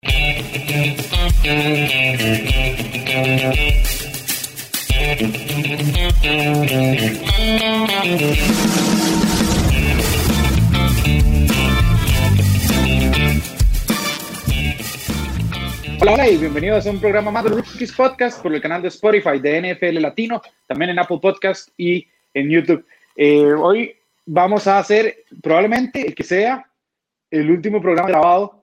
Hola, hola y bienvenidos a un programa más de Rookies Podcast por el canal de Spotify de NFL Latino, también en Apple Podcast y en YouTube. Eh, hoy vamos a hacer probablemente el que sea el último programa grabado.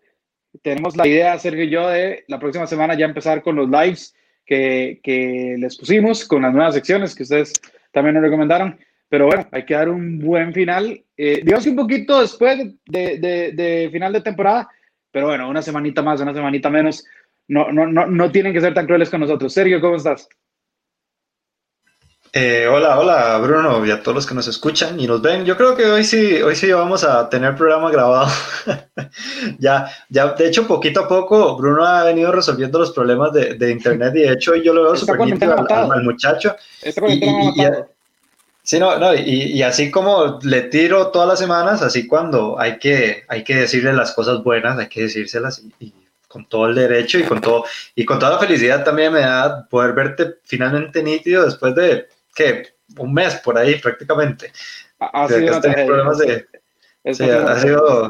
Tenemos la idea, Sergio y yo, de la próxima semana ya empezar con los lives que, que les pusimos, con las nuevas secciones que ustedes también nos recomendaron. Pero bueno, hay que dar un buen final. Eh, digamos que un poquito después de, de, de, final de temporada, pero bueno, una semanita más, una semanita menos. No, no, no, no tienen que ser tan crueles con nosotros. Sergio, ¿cómo estás? Eh, hola, hola Bruno y a todos los que nos escuchan y nos ven. Yo creo que hoy sí, hoy sí vamos a tener programa grabado. ya, ya, de hecho, poquito a poco Bruno ha venido resolviendo los problemas de, de internet y de hecho yo lo veo súper nítido al, al, al, muchacho. Y, y, y, sí, no, no, y, así como le tiro todas las semanas, así cuando hay que, hay que decirle las cosas buenas, hay que decírselas y, con todo el derecho y con todo y con toda la felicidad también me da poder verte finalmente nítido después de que un mes por ahí prácticamente. Ha sido, problemas de, sí, ha, sido,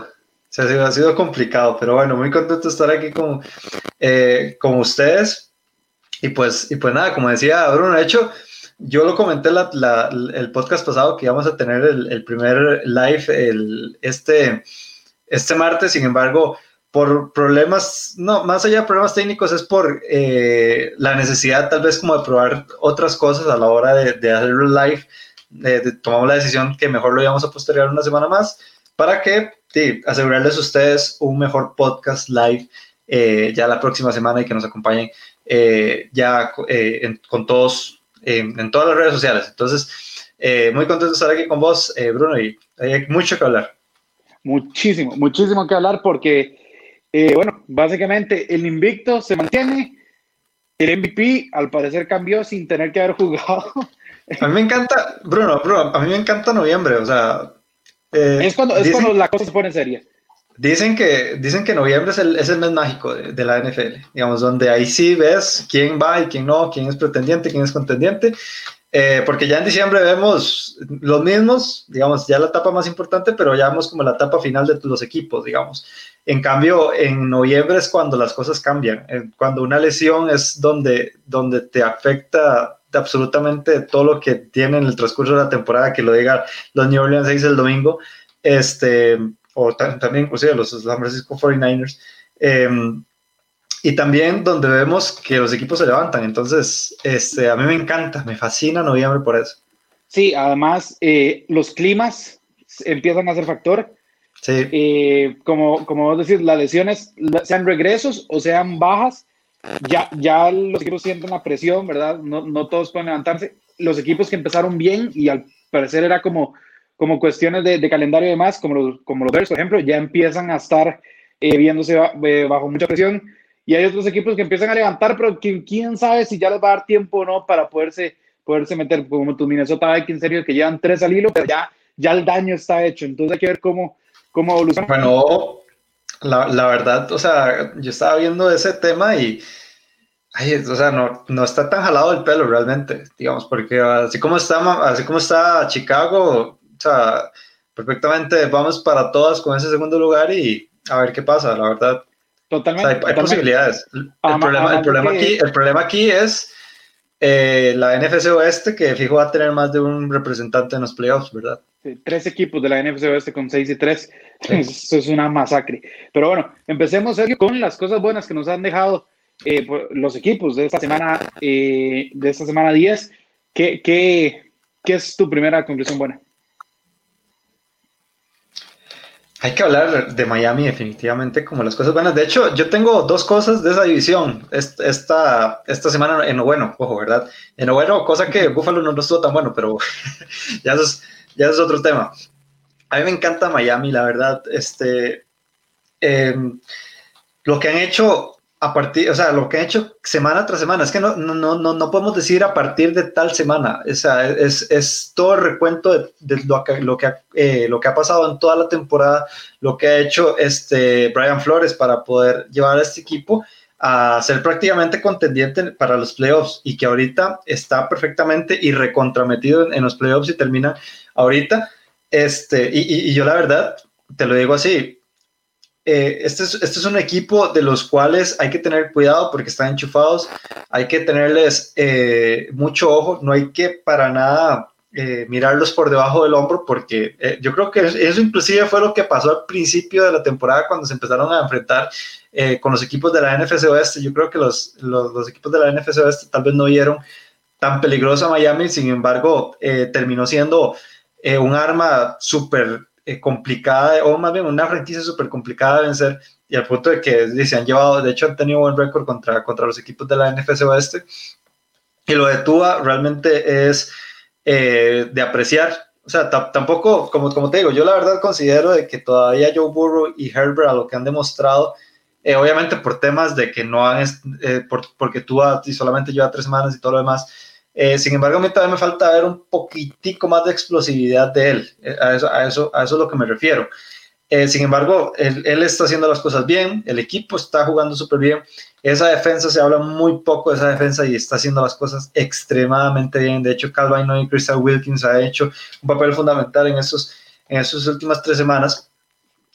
ha, sido, ha sido complicado, pero bueno, muy contento de estar aquí con, eh, con ustedes. Y pues, y pues nada, como decía Bruno, de hecho, yo lo comenté la, la, el podcast pasado que íbamos a tener el, el primer live el, este, este martes, sin embargo, por problemas, no, más allá de problemas técnicos, es por eh, la necesidad tal vez como de probar otras cosas a la hora de, de hacerlo live. Tomamos la decisión que mejor lo íbamos a postergar una semana más para que sí, asegurarles a ustedes un mejor podcast live eh, ya la próxima semana y que nos acompañen eh, ya eh, en, con todos en todas las redes sociales. Entonces, muy contento de estar aquí con vos, Bruno, y hay mucho que hablar. Muchísimo, muchísimo que hablar porque eh, bueno, básicamente el invicto se mantiene. El MVP al parecer cambió sin tener que haber jugado. A mí me encanta, Bruno, Bruno a mí me encanta noviembre, o sea. Eh, es cuando, dicen, es cuando la cosa se pone seria. Dicen que, dicen que noviembre es el, es el mes mágico de, de, la NFL, digamos, donde ahí sí ves quién va y quién no, quién es pretendiente, quién es contendiente. Eh, porque ya en diciembre vemos los mismos, digamos, ya la etapa más importante, pero ya vemos como la etapa final de los equipos, digamos. En cambio, en noviembre es cuando las cosas cambian, cuando una lesión es donde, donde te afecta absolutamente todo lo que tiene en el transcurso de la temporada, que lo diga los New Orleans Saints el domingo, este, o también inclusive los San Francisco 49ers. Eh, y también donde vemos que los equipos se levantan. Entonces, este, a mí me encanta, me fascina noviembre por eso. Sí, además, eh, los climas empiezan a ser factor. Sí. Eh, como, como vos decís, las lesiones, sean regresos o sean bajas, ya, ya los equipos sienten la presión, ¿verdad? No, no todos pueden levantarse. Los equipos que empezaron bien y al parecer era como, como cuestiones de, de calendario y demás, como los, como los Bears, por ejemplo, ya empiezan a estar eh, viéndose bajo mucha presión y hay otros equipos que empiezan a levantar, pero que, quién sabe si ya les va a dar tiempo o no para poderse, poderse meter, como tu Minnesota Vikings, en serio, que llevan tres al hilo, pero ya, ya el daño está hecho. Entonces hay que ver cómo, cómo evoluciona. Bueno, la, la verdad, o sea, yo estaba viendo ese tema y, ay, o sea, no, no está tan jalado el pelo realmente, digamos, porque así como está, así como está Chicago, o sea, perfectamente vamos para todas con ese segundo lugar y a ver qué pasa, la verdad. Totalmente. O sea, hay, totalmente. posibilidades. El, el problema, el, problema que... aquí, el problema aquí es eh, la NFC Oeste, que fijo va a tener más de un representante en los playoffs, ¿verdad? Sí, tres equipos de la NFC Oeste con 6 y 3. Sí. Eso es una masacre. Pero bueno, empecemos Sergio, con las cosas buenas que nos han dejado eh, los equipos de esta semana, eh, de esta semana 10. ¿Qué, qué, ¿Qué es tu primera conclusión buena? Hay que hablar de Miami definitivamente como las cosas buenas. De hecho, yo tengo dos cosas de esa división esta, esta semana en bueno, ojo, ¿verdad? En bueno, cosa que Buffalo no estuvo tan bueno, pero ya, eso es, ya eso es otro tema. A mí me encanta Miami, la verdad. Este, eh, lo que han hecho a partir, o sea, lo que ha hecho semana tras semana, es que no, no, no, no podemos decir a partir de tal semana, o es, es todo el recuento de, lo, que, eh, lo que ha pasado en toda la temporada, lo que ha hecho este Brian Flores para poder llevar a este equipo a ser prácticamente contendiente para los playoffs y que ahorita está perfectamente y recontrametido en, los playoffs y termina ahorita. Este, y, y yo la verdad, te lo digo así, eh, este, es, este, es, un equipo de los cuales hay que tener cuidado porque están enchufados, hay que tenerles eh, mucho ojo, no hay que para nada eh, mirarlos por debajo del hombro porque yo creo que eso inclusive fue lo que pasó al principio de la temporada cuando se empezaron a enfrentar con los equipos de la NFC Oeste. Yo creo que los, los, equipos de la NFC Oeste tal vez no vieron tan peligroso a Miami, sin embargo terminó siendo un arma súper eh, complicada, o más bien una franquicia súper complicada de vencer, y al punto de que se han llevado, de hecho han tenido buen récord contra, contra los equipos de la NFC Oeste. Y lo de Tua realmente es eh, de apreciar. O sea, tampoco, como, como te digo, yo la verdad considero de que todavía Joe Burrow y Herbert a lo que han demostrado, eh, obviamente por temas de que no han, por, porque Tua solamente lleva tres semanas y todo lo demás, eh, sin embargo, a mí todavía me falta ver un poquitico más de explosividad de él. Eh, a, eso, a, eso, a eso es lo que me refiero. Eh, sin embargo, él, él, está haciendo las cosas bien, el equipo está jugando súper bien. Esa defensa se habla muy poco de esa defensa y está haciendo las cosas extremadamente bien. De hecho, Calvin y Crystal Wilkins ha hecho un papel fundamental en, esos, en esas últimas tres semanas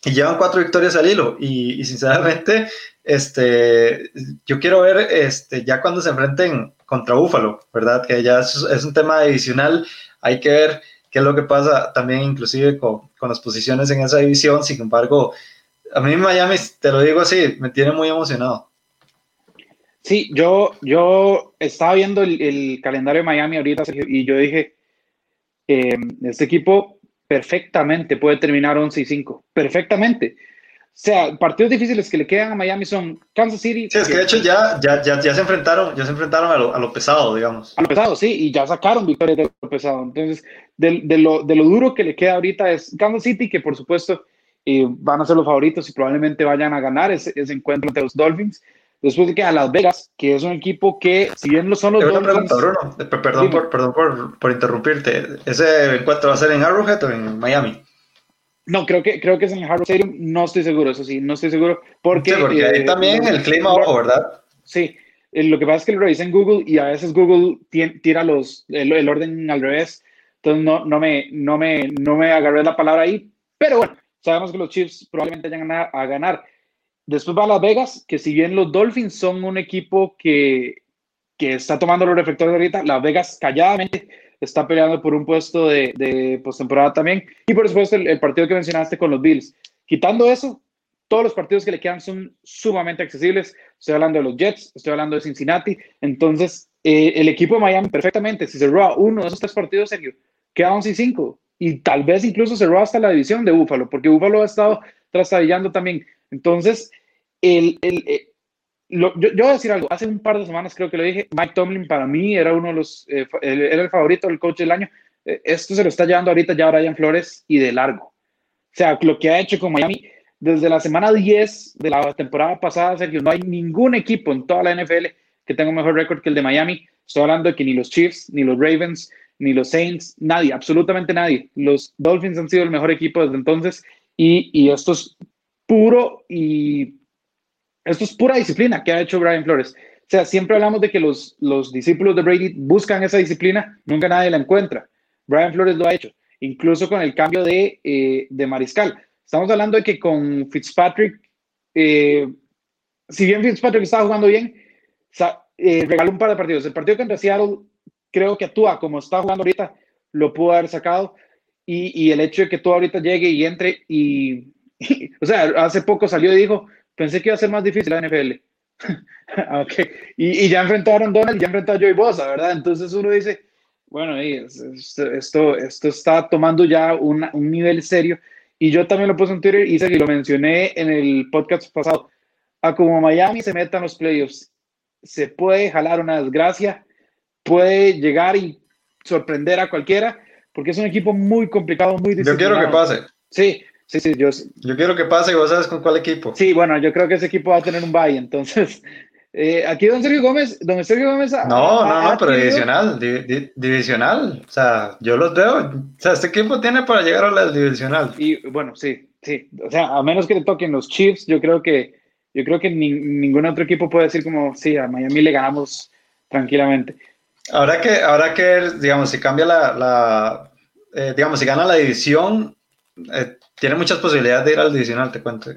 y llevan cuatro victorias al hilo. Y, y sinceramente, este, yo quiero ver este, ya cuando se enfrenten contra Búfalo, ¿verdad? Que ya es, un tema adicional, hay que ver qué es lo que pasa también inclusive con, las posiciones en esa división, sin embargo, a mí Miami, te lo digo así, me tiene muy emocionado. Sí, yo, yo estaba viendo el, calendario de Miami ahorita y yo dije, eh, este equipo perfectamente puede terminar 11 y 5, perfectamente. O sea, partidos difíciles que le quedan a Miami son Kansas City. Sí, es que de hecho ya, ya, ya, ya se enfrentaron, ya se enfrentaron a lo, a lo, pesado, digamos. A lo pesado, sí, y ya sacaron victorias de lo pesado. Entonces, de, de, lo, de lo duro que le queda ahorita es Kansas City, que por supuesto eh, van a ser los favoritos y probablemente vayan a ganar ese, ese encuentro entre los Dolphins. Después de que a Las Vegas, que es un equipo que, si bien lo son los Dolphins. Bruno, eh, perdón, por, perdón por, por interrumpirte. ¿Ese encuentro va a ser en Arrowhead o en Miami? No, creo que, creo que es en el Hard Stadium, no estoy seguro, eso sí, no estoy seguro. Porque, sí, porque ahí eh, también el clima ojo, ¿verdad? Sí, eh, lo que pasa es que lo revisé en Google y a veces Google tira los, el, orden al revés, entonces no, no, me, no, me, no me agarré la palabra ahí, pero bueno, sabemos que los Chiefs probablemente vayan a, a ganar. Después va a Las Vegas, que si bien los Dolphins son un equipo que, que está tomando los reflectores ahorita, Las Vegas calladamente está peleando por un puesto de, de postemporada también. Y por supuesto, el, partido que mencionaste con los Bills. Quitando eso, todos los partidos que le quedan son sumamente accesibles. Estoy hablando de los Jets, estoy hablando de Cincinnati. Entonces, eh, el equipo de Miami perfectamente, si roba uno de esos tres partidos, Sergio, queda 11 y 5. Y tal vez incluso roba hasta la división de Búfalo, porque Búfalo ha estado trastabillando también. Entonces, el, el, eh, yo, voy a decir algo, hace un par de semanas creo que lo dije, Mike Tomlin para mí era uno de los, eh, era el favorito del coach del año. Eh, esto se lo está llevando ahorita ya Brian Flores y de largo. O sea, lo que ha hecho con Miami desde la semana 10 de la temporada pasada, Sergio, no hay ningún equipo en toda la NFL que tenga un mejor récord que el de Miami. Estoy hablando de que ni los Chiefs, ni los Ravens, ni los Saints, nadie, absolutamente nadie. Los Dolphins han sido el mejor equipo desde entonces y esto es puro y esto es pura disciplina que ha hecho Brian Flores. O sea, siempre hablamos de que los, los discípulos de Brady buscan esa disciplina, nunca nadie la encuentra. Brian Flores lo ha hecho, incluso con el cambio de, eh, de mariscal. Estamos hablando de que con Fitzpatrick, eh, si bien Fitzpatrick estaba jugando bien, eh, regaló un par de partidos. El partido contra Seattle, creo que actúa como está jugando ahorita, lo pudo haber sacado. Y, y el hecho de que tú ahorita llegue y entre y, o sea, hace poco salió y dijo, Pensé que iba a ser más difícil la NFL. okay. y, y, ya enfrentaron Donald y ya enfrentó a Joey Bosa, ¿verdad? Entonces uno dice, bueno, esto, esto está tomando ya un nivel serio. Y yo también lo puse en Twitter y lo mencioné en el podcast pasado. A como Miami se meta en los playoffs, se puede jalar una desgracia, puede llegar y sorprender a cualquiera, porque es un equipo muy complicado, muy difícil. Yo quiero que pase. Sí, Sí, sí, yo... Yo quiero que pase y vos sabes con cuál equipo. Sí, bueno, yo creo que ese equipo va a tener un bye, entonces... Eh, aquí don Sergio Gómez, don Sergio Gómez... no, no, no, pero divisional, divisional. O sea, yo los veo. O sea, este equipo tiene para llegar a la divisional. Y bueno, sí, sí. O sea, a menos que le toquen los Chiefs, yo creo que, yo creo que ningún otro equipo puede decir como, sí, a Miami le ganamos tranquilamente. Ahora que, ahora que digamos, si cambia la, la eh, digamos, si gana la división, eh, tiene muchas posibilidades de ir al divisional, te cuento.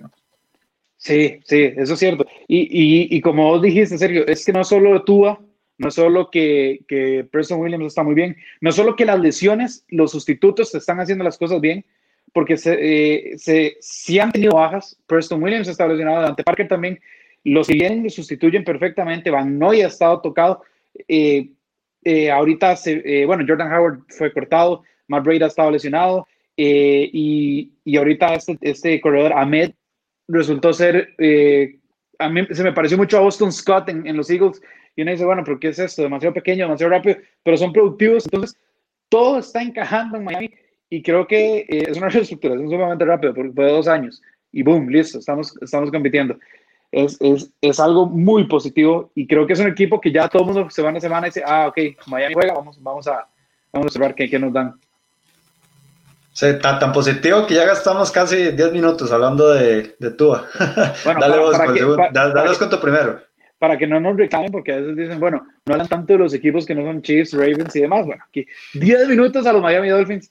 Sí, sí, eso es cierto. Y, y, y, como vos dijiste, Sergio, es que no solo Tua, no solo que, que Preston Williams está muy bien, no solo que las lesiones, los sustitutos están haciendo las cosas bien, porque se, eh, se, si han tenido bajas, Preston Williams está lesionado, Dante Parker también, los que vienen sustituyen perfectamente, Van Noy ha estado tocado, eh, eh, ahorita, se, bueno, Jordan Howard fue cortado, Matt Braid ha estado lesionado, y, y, ahorita este, este corredor Ahmed resultó ser, a mí se me pareció mucho a Boston Scott en, en, los Eagles, y uno dice, bueno, pero ¿qué es esto? Demasiado pequeño, demasiado rápido, pero son productivos, entonces todo está encajando en Miami y creo que eh, es una reestructuración sumamente rápida, porque fue dos años y boom, listo, estamos, estamos compitiendo. Es, es, es, algo muy positivo y creo que es un equipo que ya todo el mundo semana a semana dice, ah, ok, Miami juega, vamos, vamos, a, vamos a observar qué, qué nos dan. Sí, tan, tan, positivo que ya gastamos casi 10 minutos hablando de, de Tua. Bueno, dale vos, dale, con tu primero. Para que no nos reclamen, porque a veces dicen, bueno, no hablan tanto de los equipos que no son Chiefs, Ravens y demás. Bueno, aquí 10 minutos a los Miami Dolphins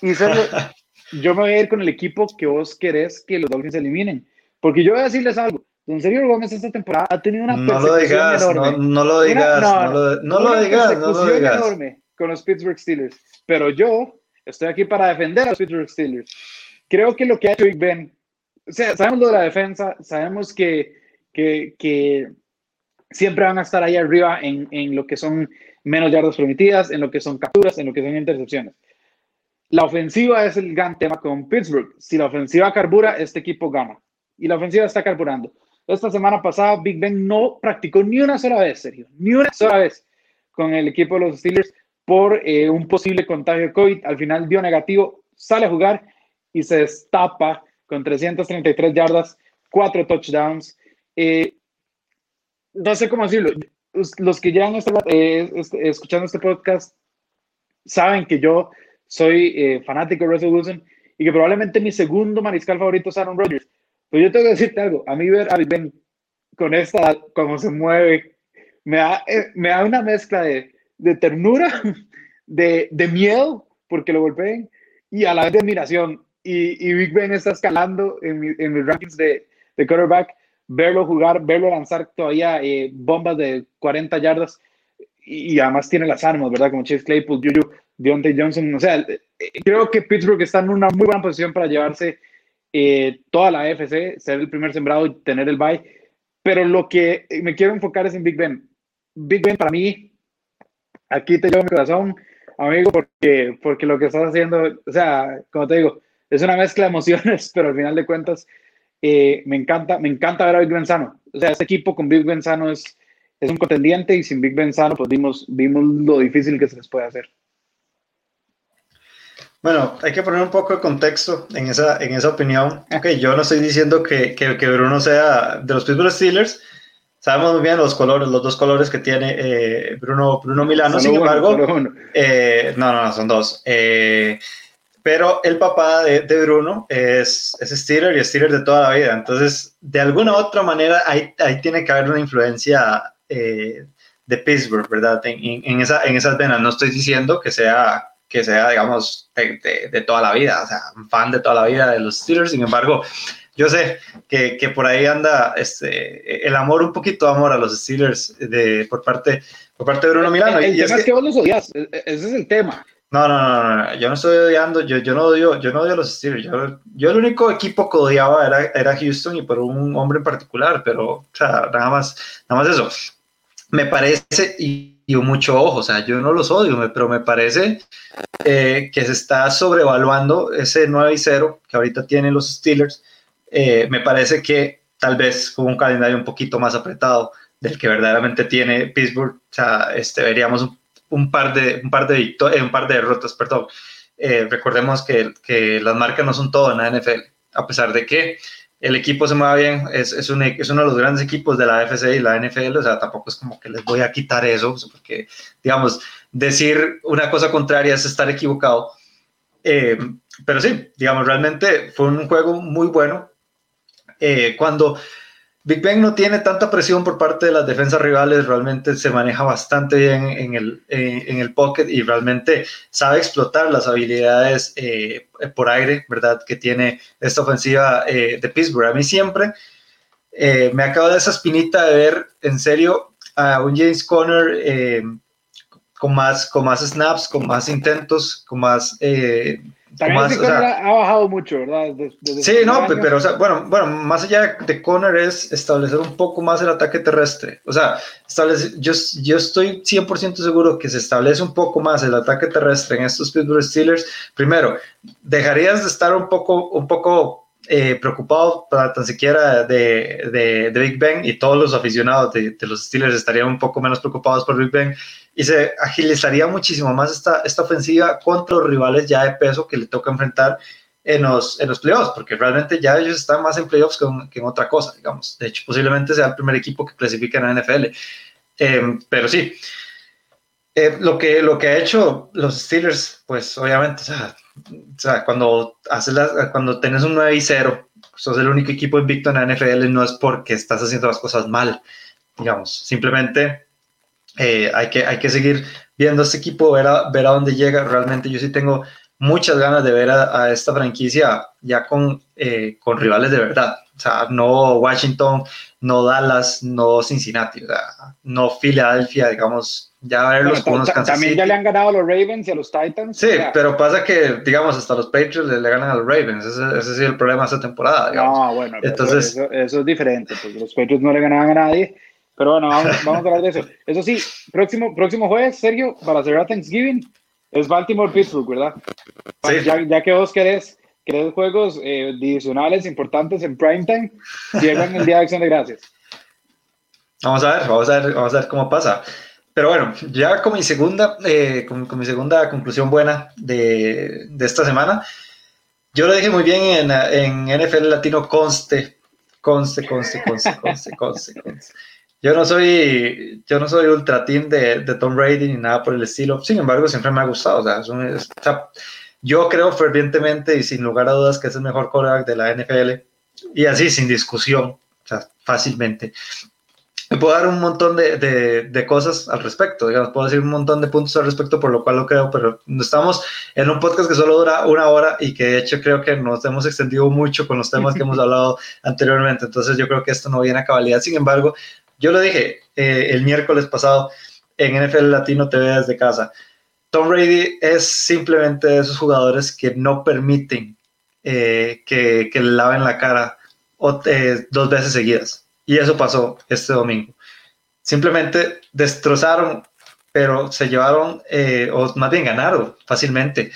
y yo me voy a ir con el equipo que vos querés que los Dolphins eliminen. Porque yo voy a decirles algo. Don Sergio Gómez esta temporada ha tenido una no lo digas, enorme. No, lo digas, no, lo, no lo digas, no lo digas. enorme con los Pittsburgh Steelers. Pero yo estoy aquí para defender a los Pittsburgh Steelers. Creo que lo que ha hecho Big Ben, o sea, sabemos lo de la defensa, sabemos que, que, que siempre van a estar ahí arriba en, en lo que son menos yardas permitidas, en lo que son capturas, en lo que son intercepciones. La ofensiva es el gran tema con Pittsburgh. Si la ofensiva carbura, este equipo gana. Y la ofensiva está carburando. Esta semana pasada, Big Ben no practicó ni una sola vez, Sergio, ni una sola vez con el equipo de los Steelers por eh, un posible contagio de COVID. Al final dio negativo, sale a jugar y se destapa con 333 yardas, cuatro touchdowns. Eh, no sé cómo decirlo. Los que llevan este, eh, este, escuchando este podcast saben que yo soy eh, fanático de Russell Wilson y que probablemente mi segundo mariscal favorito es Aaron Rodgers. Pero yo tengo que decirte algo, a mí ver a Ben con esta, cómo se mueve, me da, eh, me da una mezcla de, de ternura, de, de, miedo, porque lo golpeen, y a la vez de admiración. Y, y Big Ben está escalando en, en mis rankings de, de quarterback, verlo jugar, verlo lanzar todavía eh, bombas de 40 yardas, y, y, además tiene las armas, ¿verdad? Como Chase Claypool, Juju. Deontay Johnson, o sea, eh, creo que Pittsburgh está en una muy buena posición para llevarse eh, toda la AFC, ser el primer sembrado y tener el bye. Pero lo que me quiero enfocar es en Big Ben. Big Ben para mí, aquí te llevo mi corazón, amigo, porque, porque lo que estás haciendo, o sea, como te digo, es una mezcla de emociones, pero al final de cuentas, eh, me encanta, me encanta ver a Big Ben sano. O sea, este equipo con Big Ben sano es, es un contendiente y sin Big Ben sano, pues vimos, vimos lo difícil que se les puede hacer. Bueno, hay que poner un poco de contexto en esa, en esa opinión. Okay, yo no estoy diciendo que, que, que, Bruno sea de los Pittsburgh Steelers. Sabemos muy bien los colores, los dos colores que tiene eh, Bruno, Bruno Milano. Sin embargo, eh, no, no, son dos. Eh, pero el papá de, de, Bruno es, es Steeler y Steeler de toda la vida. Entonces, de alguna u otra manera, ahí, ahí tiene que haber una influencia de Pittsburgh, ¿verdad? En, en, esa, en esas venas. No estoy diciendo que sea que sea, digamos, de, de, toda la vida, o sea, un fan de toda la vida de los Steelers. Sin embargo, yo sé que, que por ahí anda este, el amor, un poquito de amor a los Steelers de, por, parte, por parte de Bruno Milano. El, tema es, que, vos los odias, e, e, ese es el tema. No, no, no, no, yo no estoy odiando, yo, yo, no, odio, yo no odio a los Steelers. Yo, yo el único equipo que odiaba era, era Houston y por un hombre en particular, pero, o sea, nada más, nada más eso. Me parece, y y mucho ojo, o sea, yo no los odio, pero me parece eh, que se está sobrevaluando ese 9 y 0 que ahorita tienen los Steelers. Eh, me parece que tal vez con un calendario un poquito más apretado del que verdaderamente tiene Pittsburgh, o sea, este, veríamos un, par de un par de eh, un par de derrotas, perdón. recordemos que, que, las marcas no son todo en la NFL. a pesar de que el equipo se mueva bien, es, es, un, es, uno de los grandes equipos de la FC y la NFL, o sea, tampoco es como que les voy a quitar eso, porque, digamos, decir una cosa contraria es estar equivocado. Eh, pero sí, digamos, realmente fue un juego muy bueno. Eh, cuando Big Ben no tiene tanta presión por parte de las defensas rivales, realmente se maneja bastante bien en el, pocket y realmente sabe explotar las habilidades eh, por aire, ¿verdad? Que tiene esta ofensiva eh, de Pittsburgh. A mí siempre me acabo de esa espinita de ver en serio a un James Conner con, más, con más snaps, con más intentos, con más también ha bajado mucho, ¿verdad? sí, no, pero, o sea, bueno, bueno, más allá de Conner es establecer un poco más el ataque terrestre. O sea, establece, yo, yo estoy 100% seguro que se establece un poco más el ataque terrestre en estos Pittsburgh Steelers. Primero, dejarías de estar un poco, un poco eh, preocupado para tan siquiera de, de, de, Big Ben y todos los aficionados de, de, los Steelers estarían un poco menos preocupados por Big Ben y se agilizaría muchísimo más esta, esta ofensiva contra los rivales ya de peso que le toca enfrentar en los, en los playoffs, porque realmente ya ellos están más en playoffs que, en otra cosa, digamos. De hecho, posiblemente sea el primer equipo que clasifique en la NFL. Em, pero sí, eh, lo, que, lo que ha hecho los Steelers, pues obviamente, o sea, cuando, haces cuando tenés un 9 y 0, sos el único equipo invicto en la NFL, no es porque estás haciendo las cosas mal, digamos, simplemente eh, hay, que, hay que seguir viendo este equipo, ver a, ver a dónde llega. Realmente yo sí tengo muchas ganas de ver a, esta franquicia ya con, eh, con rivales de verdad. O sea, no Washington, no Dallas, no Cincinnati, o sea, no Filadelfia, digamos, ya verlos con unos Kansas También ya le han ganado a los Ravens y a los Titans. Sí, pero pasa que, digamos, hasta los Patriots le, ganan a los Ravens. Ese, ese, es el problema de esta temporada, digamos. No, bueno, Entonces, eso, eso, es diferente, porque los Patriots no le ganaban a nadie pero bueno, vamos, vamos a hablar de eso. Eso sí, próximo, próximo jueves, Sergio, para cerrar Thanksgiving, es Baltimore-Pittsburgh, ¿verdad? Sí. Ya, ya, que vos querés, querés juegos eh, divisionales importantes en primetime, llegan el Día de Acción de Gracias. Vamos a ver, vamos a ver, vamos a ver cómo pasa. Pero bueno, ya con mi segunda, eh, mi segunda conclusión buena de, de, esta semana, yo lo dije muy bien en, en NFL Latino, conste, conste, conste, conste, conste, conste. conste. Yo no soy, yo no soy ultra team de, de, Tom Brady ni nada por el estilo. Sin embargo, siempre me ha gustado. O sea, yo creo fervientemente y sin lugar a dudas que es el mejor quarterback de la NFL. Y así, sin discusión, o sea, fácilmente. Me puedo dar un montón de, de, de, cosas al respecto, digamos, puedo decir un montón de puntos al respecto por lo cual lo creo, pero estamos en un podcast que solo dura una hora y que de hecho creo que nos hemos extendido mucho con los temas que hemos hablado anteriormente, entonces yo creo que esto no viene a cabalidad, sin embargo, yo lo dije eh, el miércoles pasado en NFL Latino TV desde casa. Tom Brady es simplemente de esos jugadores que no permiten eh, que, le laven la cara eh, dos veces seguidas. Y eso pasó este domingo. Simplemente destrozaron, pero se llevaron, o más bien ganaron fácilmente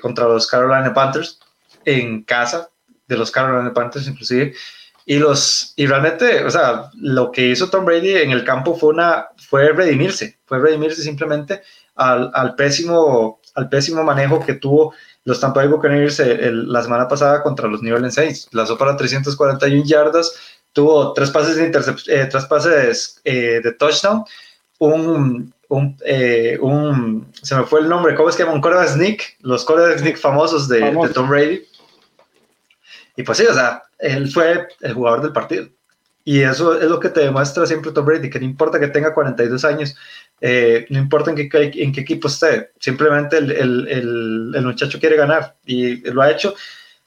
contra los Carolina Panthers en casa de los Carolina Panthers inclusive. Y, los, y realmente, o sea, lo que hizo Tom Brady en el campo fue, una, fue redimirse, fue redimirse simplemente al, pésimo, al pésimo manejo que tuvo los Tampa Bay Buccaneers la semana pasada contra los New Orleans Saints. Lanzó para 341 yardas, tuvo tres pases de, eh, tres pases, eh, de touchdown, un, un, eh, un, se me fue el nombre, ¿cómo es que llama? Un quarterback sneak, los quarterback sneak famosos de, de Tom Brady. Y pues sí, o sea, él fue el jugador del partido. Y eso es lo que te demuestra siempre Tom Brady, que no importa que tenga 42 años, eh, no importa en qué, en qué equipo esté, simplemente el, el, el, muchacho quiere ganar y lo ha hecho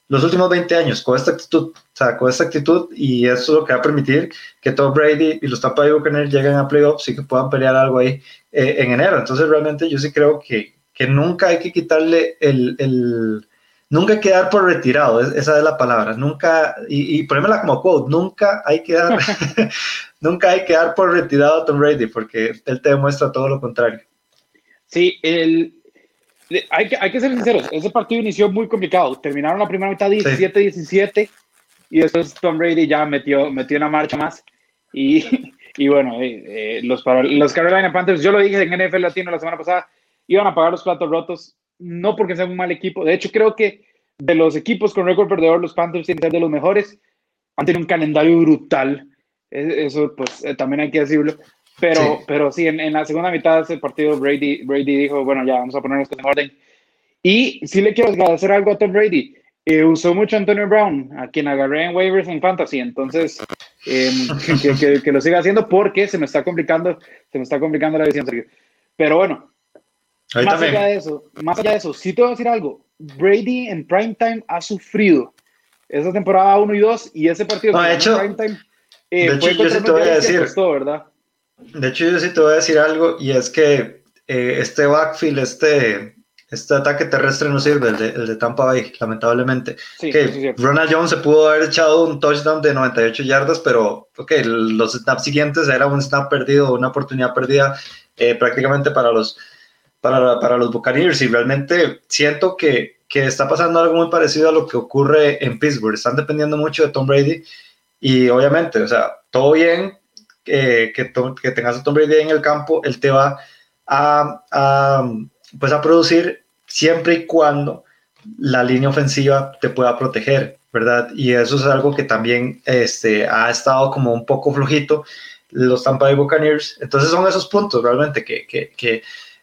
los últimos 20 años con esta actitud, o sea, con esta actitud y eso es lo que va a permitir que Tom Brady y los Tampa Bay Buccaneers lleguen a playoffs y que puedan pelear algo ahí eh, en enero. Entonces realmente yo sí creo que, que nunca hay que quitarle el, el nunca quedar por retirado, esa es la palabra, nunca, y, y ponémela como quote, nunca hay que dar, nunca hay que dar por retirado a Tom Brady, porque él te demuestra todo lo contrario. Sí, el, hay, que, hay que ser sinceros, ese partido inició muy complicado, terminaron la primera mitad 17-17, y después Tom Brady ya metió, metió una marcha más, y, y bueno, eh, eh, los, los Carolina Panthers, yo lo dije en NFL Latino la semana pasada, iban a pagar los platos rotos no porque sea un mal equipo. De hecho, creo que de los equipos con récord perdedor, los Panthers tienen que ser de los mejores. Han tenido un calendario brutal. E, eso, pues, eh, también hay que decirlo. Pero sí, pero sí en, en, la segunda mitad de ese partido, Brady, Brady dijo, bueno, ya vamos a poner esto en orden. Y sí le quiero agradecer algo a Tom Brady. Eh, usó mucho Antonio Brown, a quien agarré en waivers en fantasy, entonces eh, que, que, que, lo siga haciendo porque se me está complicando, se me está complicando la visión, Sergio. Pero bueno, Ahí más también. allá de eso, más allá de eso, sí te voy a decir algo. Brady en primetime ha sufrido esa temporada 1 y 2 y ese partido no, de hecho, primetime eh, de hecho yo sí te voy a decir, costó, ¿verdad? De hecho, yo sí te voy a decir algo y es que eh, este backfield, este este ataque terrestre no sirve, el de, el de Tampa Bay, lamentablemente. Sí, okay, sí, Ronald Jones se pudo haber echado un touchdown de 98 yardas, pero okay, los snaps siguientes era un snap perdido, una oportunidad perdida eh, prácticamente para los, para, para, los Buccaneers. Y realmente siento que, que está pasando algo muy parecido a lo que ocurre en Pittsburgh. Están dependiendo mucho de Tom Brady y obviamente, o sea, todo bien que, que tengas a Tom Brady en el campo, él te va a, a pues a producir siempre y cuando la línea ofensiva te pueda proteger, ¿verdad? Y eso es algo que también este, ha estado como un poco flojito los Tampa Bay Buccaneers. Entonces son esos puntos realmente que, que, que,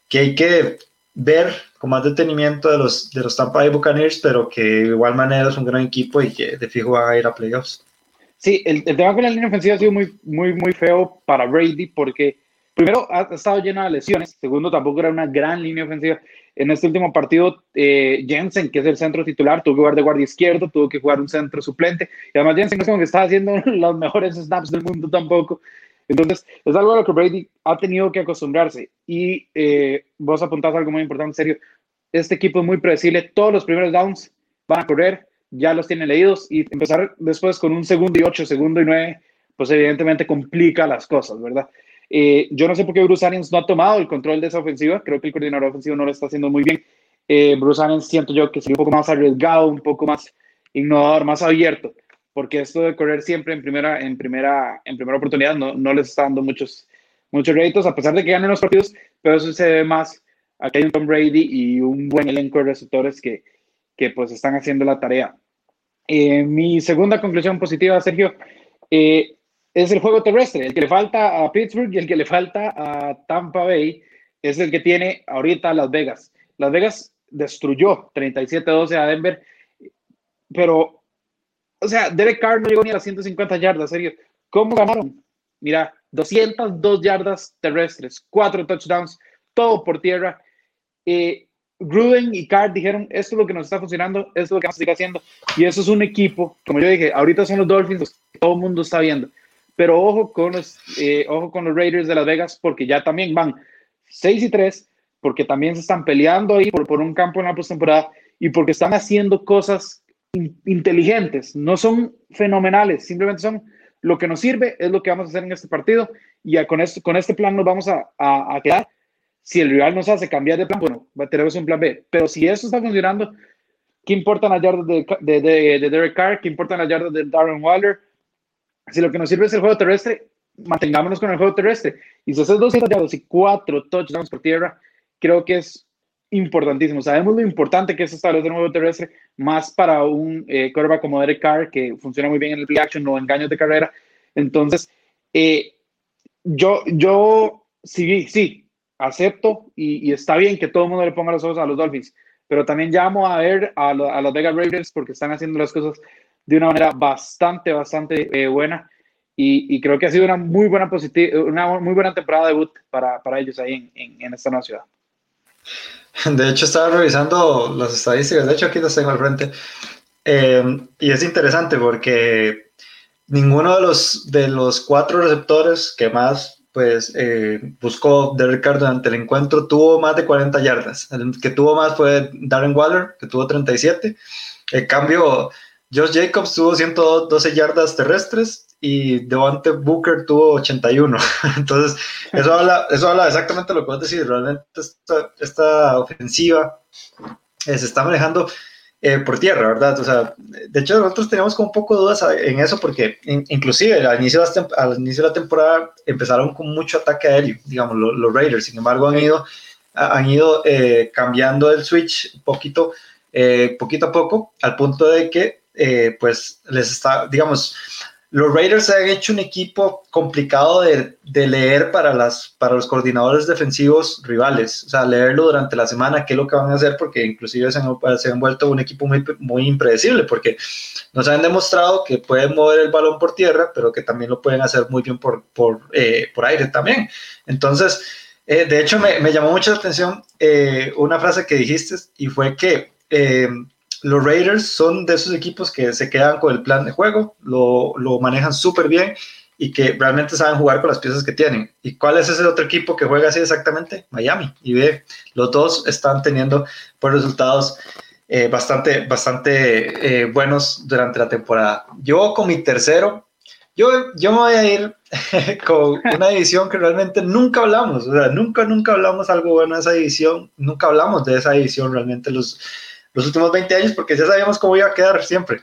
que hay que ver con más detenimiento de los, de los Tampa Bay Buccaneers, pero que de igual manera es un gran equipo y que de fijo van a ir a playoffs. Sí, el, el tema con la línea ofensiva ha sido muy, muy, muy feo para Brady porque primero ha estado lleno de lesiones, segundo tampoco era una gran línea ofensiva en este último partido, eh, Jensen, que es el centro titular, tuvo que jugar de guardia izquierdo, tuvo que jugar un centro suplente. Y además Jensen no es como que está haciendo los mejores snaps del mundo tampoco. Entonces, es algo a lo que Brady ha tenido que acostumbrarse. Y eh, vos apuntás algo muy importante, en serio. Este equipo es muy predecible. Todos los primeros downs van a correr, ya los tienen leídos. Y empezar después con un segundo y ocho, segundo y nueve, pues evidentemente complica las cosas, ¿verdad? Eh, yo no sé por qué Bruce Arians no ha tomado el control de esa ofensiva. Creo que el coordinador ofensivo no lo está haciendo muy bien. Eh, Bruce Arians siento yo que sería un poco más arriesgado, un poco más innovador, más abierto, porque esto de correr siempre en primera, en primera, en primera oportunidad no, no les está dando muchos, muchos réditos, a pesar de que ganen los partidos, pero eso se ve más. Aquí hay un Tom Brady y un buen elenco de receptores que, que pues están haciendo la tarea. Eh, mi segunda conclusión positiva, Sergio, eh, es el juego terrestre. El que le falta a Pittsburgh y el que le falta a Tampa Bay es el que tiene ahorita Las Vegas. Las Vegas destruyó 37-12 a Denver, pero, o sea, Derek Carr no llegó ni a las 150 yardas, serio. ¿Cómo ganaron? Mira, 202 yardas terrestres, 4 touchdowns, todo por tierra. Eh, Gruden y Carr dijeron, esto es lo que nos está funcionando, esto es lo que vamos a seguir haciendo. Y eso es un equipo, como yo dije, ahorita son los Dolphins, todo el mundo está viendo. Pero ojo con los, eh, ojo con los Raiders de Las Vegas, porque ya también van 6 y 3, porque también se están peleando ahí por, por un campo en la postemporada y porque están haciendo cosas in, inteligentes. No son fenomenales, simplemente son lo que nos sirve, es lo que vamos a hacer en este partido y con, este, con este plan nos vamos a, a, a, quedar. Si el rival nos hace cambiar de plan, bueno, tenemos un plan B. Pero si eso está funcionando, ¿qué importan las yardas de, de, de, de Derek Carr? ¿Qué importan las yardas de Darren Waller? si lo que nos sirve es el juego terrestre, mantengámonos con el juego terrestre. Y si haces 200 yardas y 4 touchdowns por tierra, creo que es importantísimo. Sabemos lo importante que es establecer un juego terrestre, más para un eh, como Derek Carr, que funciona muy bien en el play action o engaños de carrera. Entonces, eh, yo, yo sí, sí, acepto y, y, está bien que todo el mundo le ponga los ojos a los Dolphins, pero también llamo a ver a, lo, a los Vegas Raiders porque están haciendo las cosas de una manera bastante, bastante eh, buena. Y, y, creo que ha sido una muy buena, una muy buena temporada de debut para, para ellos ahí en, en, en, esta nueva ciudad. De hecho, estaba revisando las estadísticas, de hecho aquí las tengo al frente, eh, y es interesante porque ninguno de los, de los cuatro receptores que más pues eh, buscó Derek Carr durante el encuentro tuvo más de 40 yardas. El que tuvo más fue Darren Waller, que tuvo 37. En cambio, Josh Jacobs tuvo 112 yardas terrestres y Devante Booker tuvo 81. Entonces, eso habla, eso habla exactamente lo que vos decís. Realmente esta, esta ofensiva eh, se está manejando eh, por tierra, ¿verdad? O sea, de hecho, nosotros teníamos como un poco de dudas en eso porque in, inclusive al inicio, de la, al inicio de la temporada empezaron con mucho ataque aéreo, digamos, los, los Raiders. Sin embargo, han ido, han ido eh, cambiando el switch poquito eh, poquito a poco, al punto de que, pues, les está, digamos, los Raiders han hecho un equipo complicado de, leer para, las, para los coordinadores defensivos rivales, o sea, leerlo durante la semana, qué es lo que van a hacer, porque inclusive se han, se han vuelto un equipo muy, muy impredecible, porque nos han demostrado que pueden mover el balón por tierra, pero que también lo pueden hacer muy bien por, por, eh, por aire también. Entonces, eh, de hecho, me, me, llamó mucho la atención eh, una frase que dijiste y fue que los Raiders son de esos equipos que se quedan con el plan de juego, lo, lo manejan súper bien y que realmente saben jugar con las piezas que tienen. ¿Y cuál es ese otro equipo que juega así exactamente? Miami. Y ve, los dos están teniendo pues, resultados eh, bastante, bastante eh, buenos durante la temporada. Yo con mi tercero, yo, yo me voy a ir con una división que realmente nunca hablamos, o sea, nunca, nunca hablamos algo bueno de esa división, nunca hablamos de esa división realmente los los últimos 20 años porque ya sabíamos cómo iba a quedar siempre.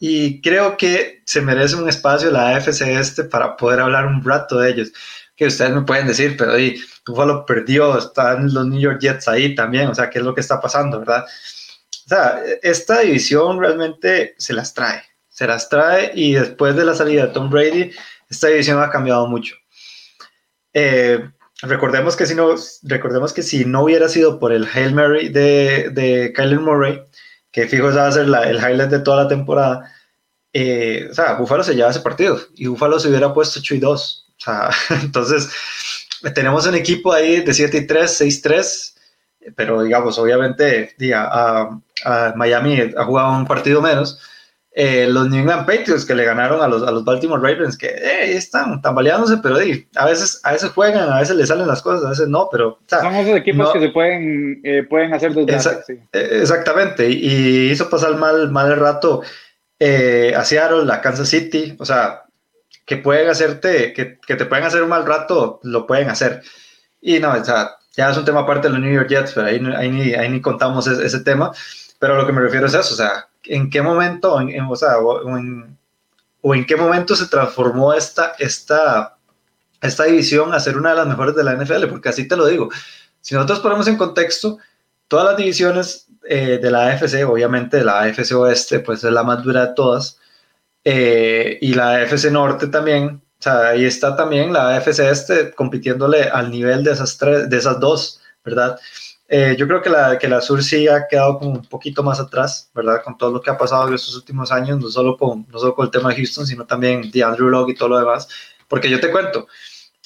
Y creo que se merece un espacio la AFC este para poder hablar un rato de ellos. Que ustedes me pueden decir, pero ahí Buffalo perdió, están los New York Jets ahí también, o sea, ¿qué es lo que está pasando, verdad? O sea, esta división realmente se las trae, se las trae y después de la salida de Tom Brady, esta división ha cambiado mucho. Eh, recordemos que si no, recordemos que si no hubiera sido por el Hail Mary de, de Kyler Murray, que fijo va a ser el highlight de toda la temporada, eh, o sea, Buffalo se lleva ese partido y Buffalo se hubiera puesto 8 y 2. O sea, entonces tenemos un equipo ahí de 7 y 3, 6 3, pero digamos, obviamente, diga, a, a Miami ha jugado un partido menos eh, los New England Patriots que le ganaron a los, a los Baltimore Ravens, que eh, están tambaleándose, pero a, veces, a veces juegan, a veces les salen las cosas, a veces no, pero... Son esos equipos que se pueden, eh, pueden hacer dos Exactamente, y hizo pasar mal, mal el rato a Seattle, la Kansas City, o sea, que pueden hacerte, que, que, te pueden hacer un mal rato, lo pueden hacer. Y no, o sea, ya es un tema aparte de los New York Jets, pero ahí, ahí, ni, ahí ni contamos ese, ese tema, pero lo que me refiero es eso, o sea, en qué momento, en, o, sea, o, en, qué momento se transformó esta, esta, esta división a ser una de las mejores de la NFL, porque así te lo digo. Si nosotros ponemos en contexto, todas las divisiones eh, de la AFC, obviamente la AFC Oeste, pues es la más dura de todas, eh, y la AFC Norte también, o sea, ahí está también la AFC Este compitiéndole al nivel de esas, tres, de esas dos, ¿verdad? Eh, yo creo que la, que la Sur sí ha quedado como un poquito más atrás, ¿verdad? Con todo lo que ha pasado en estos últimos años, no solo con, no solo con el tema de Houston, sino también de Andrew Locke y todo lo demás. Porque yo te cuento,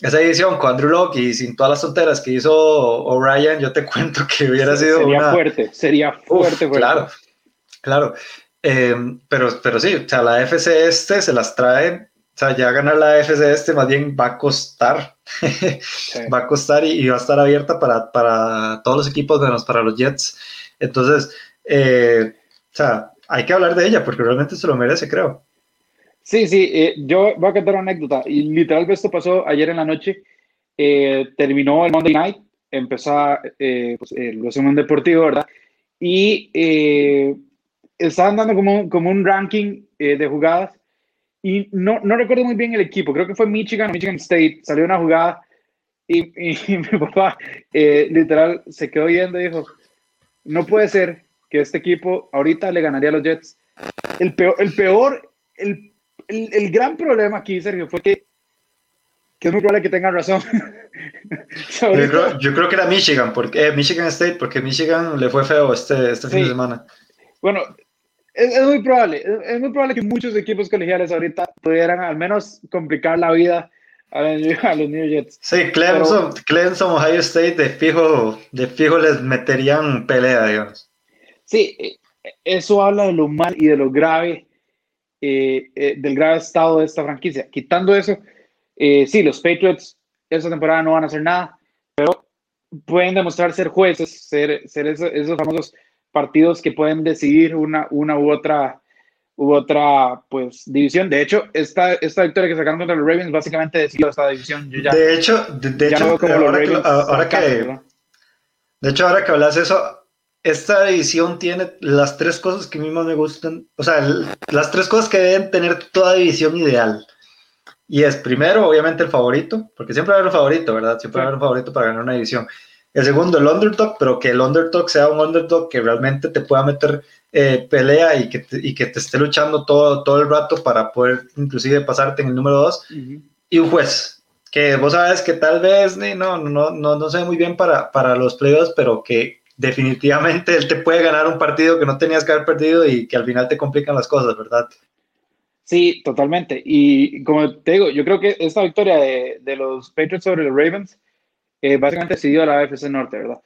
esa edición con Andrew Locke y sin todas las tonteras que hizo O'Brien, yo te cuento que hubiera sido sería fuerte, sería fuerte, Claro, claro. Eh, pero, pero sí, o sea, la FC este se las trae sea, ya ganar la FC este más bien va a costar. va a costar y, va a estar abierta para, para, todos los equipos, menos para los Jets. Entonces, eh, o sea, hay que hablar de ella porque realmente se lo merece, creo. Sí, sí, eh, yo voy a contar una anécdota. Y literalmente esto pasó ayer en la noche. Eh, terminó el Monday Night, empezó pues, el resumen deportivo, ¿verdad? Y estaban dando como, como un ranking de jugadas y no, no recuerdo muy bien el equipo, creo que fue Michigan, Michigan State, salió una jugada y, mi papá eh, literal se quedó viendo y dijo, no puede ser que este equipo ahorita le ganaría a los Jets. El peor, el, peor el, el, gran problema aquí, Sergio, fue que, que es muy probable que tengan razón. yo, creo, que era Michigan, porque, eh, Michigan State, porque Michigan le fue feo este, este fin de semana. Bueno, es, muy probable, es, muy probable que muchos equipos colegiales ahorita pudieran al menos complicar la vida a, los New Jets. Sí, Clemson, Clemson, Ohio State, de fijo, de fijo les meterían pelea, digamos. Sí, eh, eso habla de lo mal y de lo grave, eh, eh, del grave estado de esta franquicia. Quitando eso, sí, los Patriots esta temporada no van a hacer nada, pero pueden demostrar ser jueces, ser, ser esos famosos partidos que pueden decidir una, una u otra u otra pues división. De hecho, esta, esta victoria que sacaron contra los Ravens básicamente decidió esta división. de hecho, de, hecho, ahora, que, de hecho, ahora que hablas eso, esta división tiene las tres cosas que a mí más me gustan, o sea, las tres cosas que deben tener toda división ideal. Y es primero, obviamente, el favorito, porque siempre va a haber un favorito, ¿verdad? Siempre va a haber un favorito para ganar una división. El segundo el underdog, pero que el underdog sea un underdog que realmente te pueda meter eh, pelea y que, te, y que te esté luchando todo, todo el rato para poder inclusive pasarte en el número dos. Y un juez, que vos sabes que tal vez no, no, no, no sé muy bien para, para los playoffs, pero que definitivamente él te puede ganar un partido que no tenías que haber perdido y que al final te complican las cosas, ¿verdad? Sí, totalmente. Y como te digo, yo creo que esta victoria de, de los Patriots sobre los Ravens eh, básicamente decidió a la AFC Norte, ¿verdad?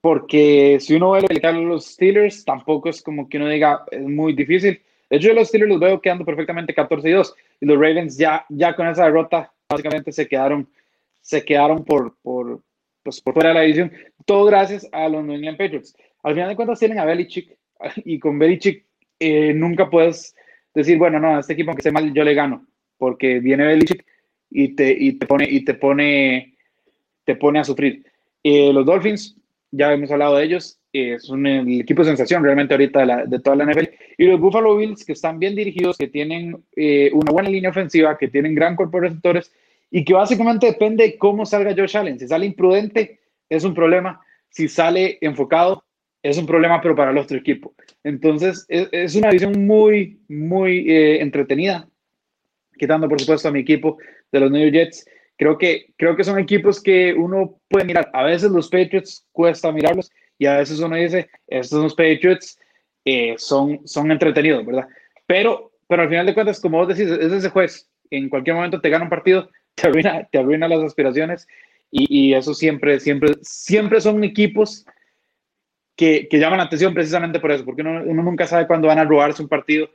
Porque si uno ve a los Steelers, tampoco es como que uno diga, es muy difícil. De hecho, los Steelers los veo quedando perfectamente 14 y 2. Y los Ravens ya, ya con esa derrota, básicamente se quedaron, se quedaron por, por, pues, por fuera de la división. Todo gracias a los New England Patriots. Al final de cuentas tienen a Belichick. Y con Belichick eh, nunca puedes decir, bueno, no, a este equipo aunque esté mal, yo le gano. Porque viene Belichick y te, y te pone, y te pone, te pone a sufrir. Eh, los Dolphins, ya hemos hablado de ellos, eh, son el equipo de sensación realmente ahorita de, la, de, toda la NFL. Y los Buffalo Bills, que están bien dirigidos, que tienen eh, una buena línea ofensiva, que tienen gran cuerpo de receptores y que básicamente depende de cómo salga Josh Allen. Si sale imprudente, es un problema. Si sale enfocado, es un problema, pero para el otro equipo. Entonces, es, es una visión muy, muy eh, entretenida, quitando por supuesto a mi equipo de los New Jets. Creo que, creo que son equipos que uno puede mirar. A veces los Patriots cuesta mirarlos y a veces uno dice, estos son los Patriots eh, son, son entretenidos, ¿verdad? Pero, pero al final de cuentas, como vos decís, es ese juez. En cualquier momento te gana un partido, te arruina, te arruina las aspiraciones y, y eso siempre, siempre, siempre son equipos que, que, llaman la atención precisamente por eso, porque uno, uno nunca sabe cuándo van a robarse un partido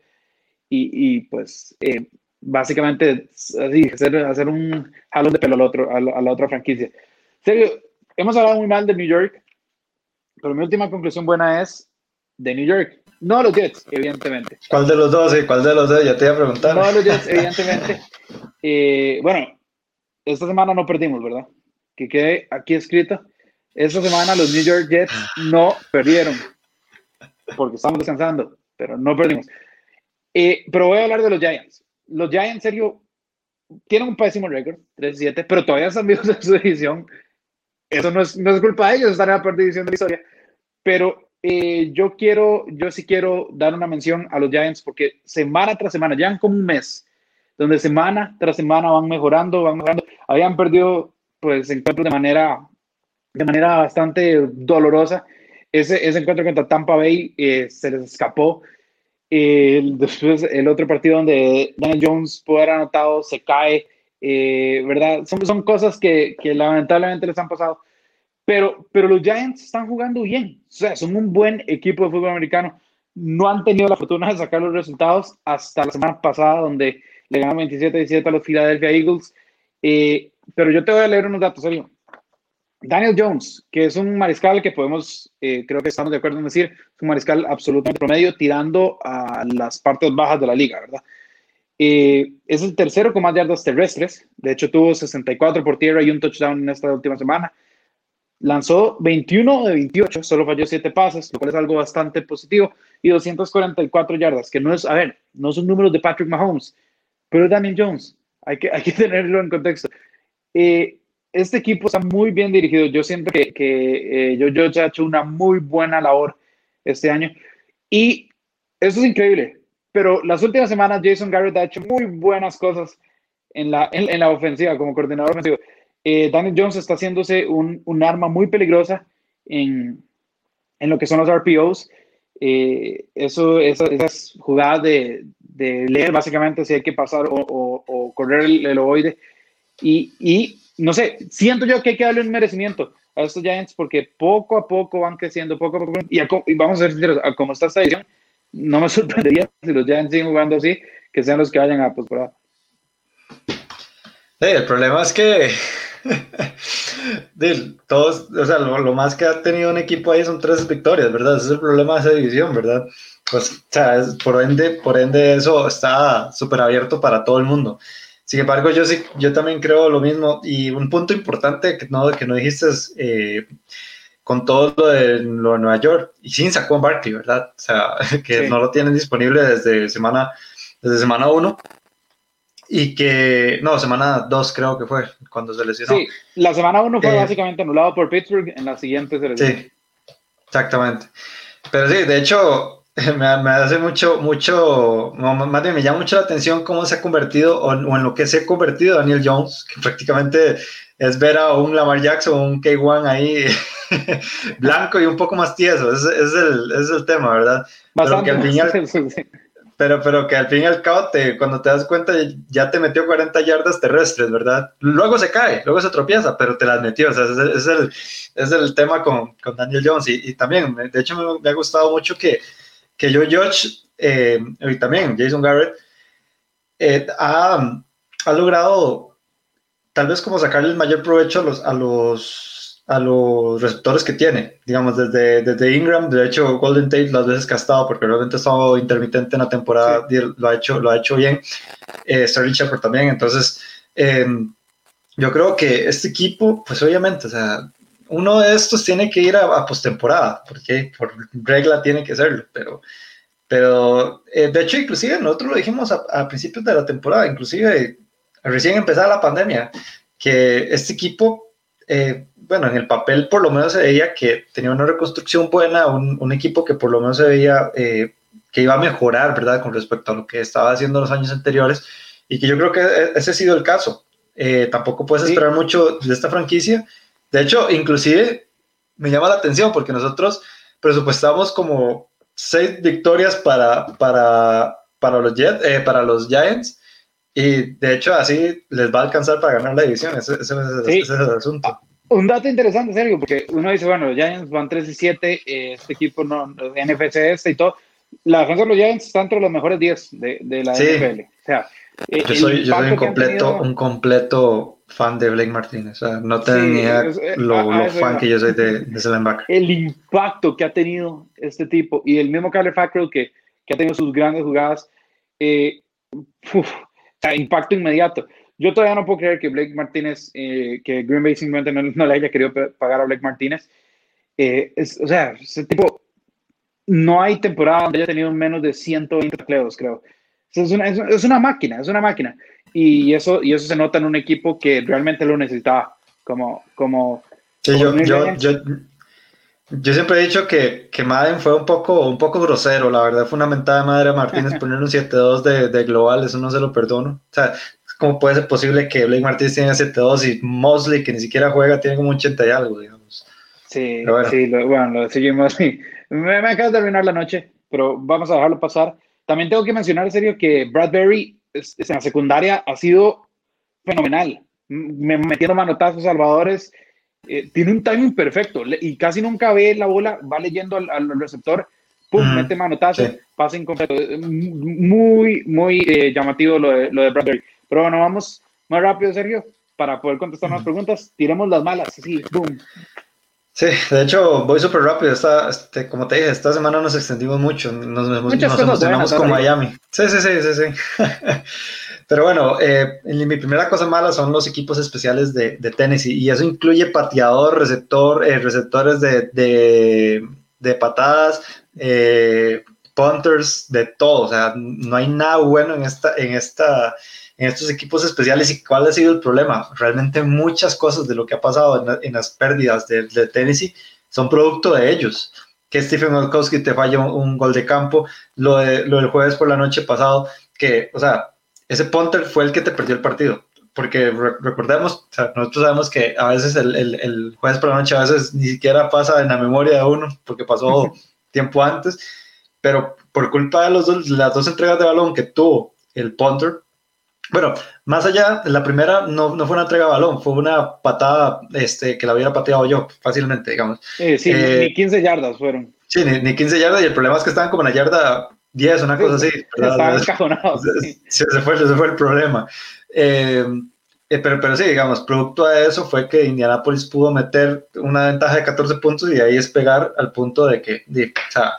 y, y pues eh, básicamente así, hacer, hacer, un jalón de pelo al otro, a, la, a la otra franquicia. serio, hemos hablado muy mal de New York, pero mi última conclusión buena es de New York. No los Jets, evidentemente. ¿Cuál de los dos? ¿Cuál de los dos? Ya te iba a preguntar. No los Jets, evidentemente. Eh, bueno, esta semana no perdimos, ¿verdad? Que quede aquí escrito. Esta semana los New York Jets no perdieron. Porque estamos descansando, pero no perdimos. Eh, pero voy a hablar de los Giants. Los Giants, en serio, tienen un pésimo récord, 3-7, pero todavía están vivos en su división. Eso no es, no es culpa de ellos, están en la parte división de la historia. Pero eh, yo quiero, yo sí quiero dar una mención a los Giants porque semana tras semana, ya como un mes, donde semana tras semana van mejorando, van mejorando. Habían perdido pues encuentros de manera, de manera bastante dolorosa. Ese, ese encuentro contra Tampa Bay eh, se les escapó. Eh, después el otro partido donde Daniel Jones puede haber anotado se cae, ¿verdad? Son, son cosas que, que lamentablemente les han pasado. Pero, pero los Giants están jugando bien. O sea, son un buen equipo de fútbol americano. No han tenido la fortuna de sacar los resultados hasta la semana pasada, donde le ganaron 27-17 a los Philadelphia Eagles. Pero yo te voy a leer unos datos, serio. Daniel Jones, que es un mariscal que podemos, eh, creo que estamos de acuerdo en decir, es un mariscal absolutamente promedio, tirando a las partes bajas de la liga, ¿verdad? Eh, es el tercero con más yardas terrestres. De hecho, tuvo 64 por tierra y un touchdown en esta última semana. Lanzó 21 de 28, solo falló 7 pases, lo cual es algo bastante positivo, y 244 yardas, que no es, a ver, no son números de Patrick Mahomes, pero Daniel Jones, hay que, hay que tenerlo en contexto. Eh, este equipo está muy bien dirigido, yo siento que, que eh, yo, yo he hecho una muy buena labor este año, y eso es increíble, pero las últimas semanas Jason Garrett ha hecho muy buenas cosas en la, en, la ofensiva, como coordinador ofensivo. Eh, Daniel Jones está haciéndose un, un arma muy peligrosa en, en, lo que son los RPOs. Eh, eso, eso, esas jugadas de, de, leer básicamente si hay que pasar o, correr el, el y, no sé, siento yo que hay que darle un merecimiento a estos Giants porque poco a poco van creciendo, poco a poco. Y, a, y vamos a ser sinceros, a como está esta edición, no me sorprendería si los Giants siguen jugando así, que sean los que vayan a postemporada. Sí, el problema es que todos, o sea, lo, lo, más que ha tenido un equipo ahí son tres victorias, ¿verdad? Ese es el problema de esa división, ¿verdad? Pues, o sea, es, por, ende, por ende eso está súper abierto para todo el mundo. Sin embargo, yo sí, yo también creo lo mismo. Y un punto importante que no, que no dijiste es eh, con todo lo de, lo de, Nueva York y sin Saquon Barkley, ¿verdad? O sea, que sí. no lo tienen disponible desde semana, desde semana uno. y que, no, semana 2 creo que fue cuando se lesionó. Sí, la semana 1 fue eh, básicamente anulado por Pittsburgh, en la siguiente se lesionó. Sí, exactamente. Pero sí, de hecho, me, hace mucho, mucho, más bien me llama mucho la atención cómo se ha convertido, o, en lo que se ha convertido Daniel Jones, que prácticamente es ver a un Lamar Jackson o un K1 ahí blanco y un poco más tieso, es, es, el, es el tema, ¿verdad? Bastante pero que al final, pero, pero que al fin y al cabo, te, cuando te das cuenta, ya te metió 40 yardas terrestres, ¿verdad? Luego se cae, luego se tropieza, pero te las metió. O sea, es, el, es el tema con, con Daniel Jones. Y, y, también, de hecho, me, ha gustado mucho que, que yo, George, eh, y también Jason Garrett, eh, ha, ha, logrado tal vez como sacarle el mayor provecho a los, a los a los receptores que tiene, digamos, desde, desde Ingram, de hecho Golden Tate las veces que ha estado, porque realmente ha estado intermitente en la temporada, lo, ha hecho, lo ha hecho bien, eh, Sterling Shepard también, entonces em, yo creo que este equipo, pues obviamente, o sea, uno de estos tiene que ir a, postemporada, porque por regla tiene que serlo, pero, pero eh, de hecho inclusive nosotros lo dijimos a, a principios de la temporada, inclusive recién empezada la pandemia, que este equipo eh, bueno, en el papel por lo menos se veía que tenía una reconstrucción buena, un, equipo que por lo menos se veía eh, que iba a mejorar, ¿verdad? Con respecto a lo que estaba haciendo los años anteriores y que yo creo que e, ese ha sido el caso. Eh, tampoco puedes esperar mucho de esta franquicia. De hecho, inclusive me llama la atención porque nosotros presupuestamos como seis victorias para, para, para, los, Jet, para los Giants y de hecho, así les va a alcanzar para ganar la división. Ese, es el asunto. Un dato interesante, Sergio, porque uno dice, bueno, los Giants van 3 y 7, eh, este equipo no, NFC este y todo. La defensa de los Giants está entre los mejores 10 de, de la NFL. O sea, eh, yo soy, yo soy un, completo, un completo fan de Blake Martínez. O sea, no tengo ni idea eh, lo, lo fan que yo soy de, de El impacto que ha tenido este tipo y el mismo Carly Fackrell que, que ha tenido sus grandes jugadas. Eh, impacto inmediato. Yo todavía no puedo creer que Blake Martínez, eh, que Green Bay simplemente no, le haya querido pagar a Blake Martínez. Eh, o sea, ese tipo, no hay temporada donde haya tenido menos de 120 empleos, creo. Es una, es, una, máquina, es una máquina. Y eso, y eso se nota en un equipo que realmente lo necesitaba. Como, como, yo, yo siempre he dicho que, que Madden fue un poco, un poco grosero, la verdad fue una mentada de madre a Martínez poner un 7-2 de, de, global, eso no se lo perdono. O sea, ¿cómo puede ser posible que Blake Martínez tenga 7-2 y Mosley, que ni siquiera juega, tiene como 80 y algo, digamos? Sí, bueno. sí, lo, bueno, lo seguimos. Me, me acaba de terminar la noche, pero vamos a dejarlo pasar. También tengo que mencionar en serio que Bradbury en la secundaria ha sido fenomenal, metiendo manotazos salvadores eh, tiene un timing perfecto y casi nunca ve la bola, va leyendo al, receptor, pum, mete manotazo, pasa incompleto. Eh, muy, muy eh, llamativo lo de, lo de Bradbury. Pero bueno, vamos más rápido, Sergio, para poder contestar más preguntas. Tiremos las malas, sí, boom. Sí, de hecho, voy súper rápido. Esta, este, como te dije, esta semana nos extendimos mucho. Nos, nos, nos emocionamos con Miami. Sí, sí, sí, sí, sí. Pero bueno, eh, mi primera cosa mala son los equipos especiales de, de Tennessee y eso incluye pateador, receptor, eh, receptores de, de, de patadas, eh, punters, de todo. O sea, no hay nada bueno en, esta, en, esta, en estos equipos especiales. ¿Y cuál ha sido el problema? Realmente muchas cosas de lo que ha pasado en, las pérdidas de, de, Tennessee son producto de ellos. Que Stephen Olkowski te falla un, un, gol de campo, lo, de, lo del jueves por la noche pasado, que, o sea, ese punter fue el que te perdió el partido. Porque recordemos, nosotros sabemos que a veces el, el, jueves por la noche a veces ni siquiera pasa en la memoria de uno, porque pasó tiempo antes, pero por culpa de los las dos entregas de balón que tuvo el punter, bueno, más allá, la primera no, no, fue una entrega de balón, fue una patada este, que la hubiera pateado yo fácilmente, digamos. sí, ni 15 yardas fueron. Sí, ni, ni, 15 yardas, y el problema es que estaban como en la yarda 10, una cosa así. Ese fue, fue el problema. Eh, eh, pero, pero sí, digamos, producto de eso fue que Indianapolis pudo meter una ventaja de 14 puntos y ahí es pegar al punto de que, o sea,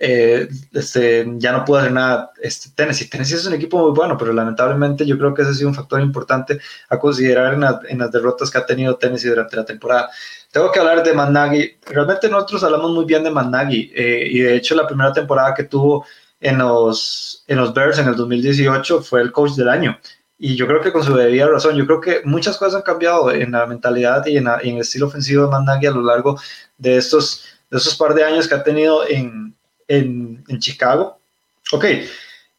eh, este, ya no pudo hacer nada este, Tennessee. Tennessee es un equipo muy bueno, pero lamentablemente yo creo que ese ha sido un factor importante a considerar en, las derrotas que ha tenido Tennessee durante la temporada. Tengo que hablar de Managi. Realmente nosotros hablamos muy bien de Managi y de hecho la primera temporada que tuvo en los, en los Bears en el 2018 fue el coach del año. y yo creo que con su debida razón, yo creo que muchas cosas han cambiado en la mentalidad y en, el estilo ofensivo de Matt a lo largo de estos, de esos par de años que ha tenido en, en, en Chicago. Ok,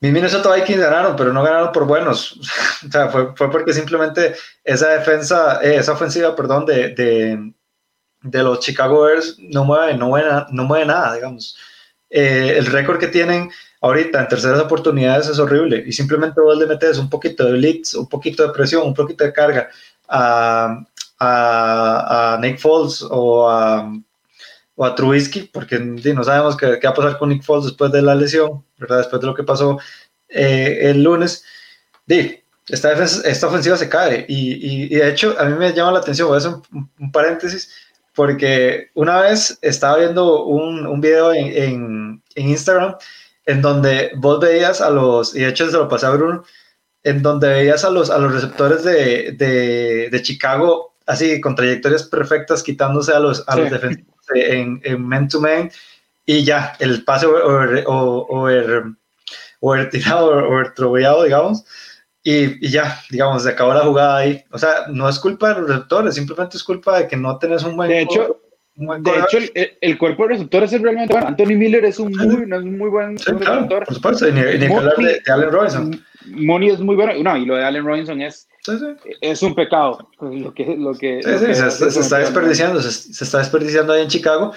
mis Minnesota Vikings ganaron, pero no ganaron por buenos. o sea, fue, fue, porque simplemente esa defensa, eh, esa ofensiva, perdón, de, de, de, los Chicago Bears no mueve, no mueve, no mueve nada, digamos. Eh, el récord que tienen ahorita en terceras oportunidades es horrible y simplemente vos le metes un poquito de blitz, un poquito de presión, un poquito de carga a, a, a Nick Foles o a, o a Trubisky, porque no sabemos qué, qué, va a pasar con Nick Foles después de la lesión, ¿verdad? después de lo que pasó eh, el lunes. Di, esta, esta ofensiva se cae y, y, de hecho a mí me llama la atención, voy a hacer un, un paréntesis, porque una vez estaba viendo un, un video en, en, en Instagram en donde vos veías a los, y de hecho se lo pasé a Bruno, en donde veías a los, a los receptores de, de, de Chicago así con trayectorias perfectas, quitándose a los, a los defensivos en, en man-to-man, y ya, el pase over, over, over tirado, over troveado, digamos, y, y, ya, digamos, se acabó la jugada ahí. O sea, no es culpa de los receptores, simplemente es culpa de que no tenés un buen... De hecho, de hecho, el, el, cuerpo de receptores es realmente bueno. Anthony Miller es un muy, no es un muy buen sí, claro, receptor. Por supuesto, ni, ni hablar de, de, Allen Robinson. Money es muy bueno. No, y lo de Allen Robinson es, sí, sí. es un pecado. Lo que, lo que, sí, lo que se, se, se, está desperdiciando, se, se, está desperdiciando ahí en Chicago.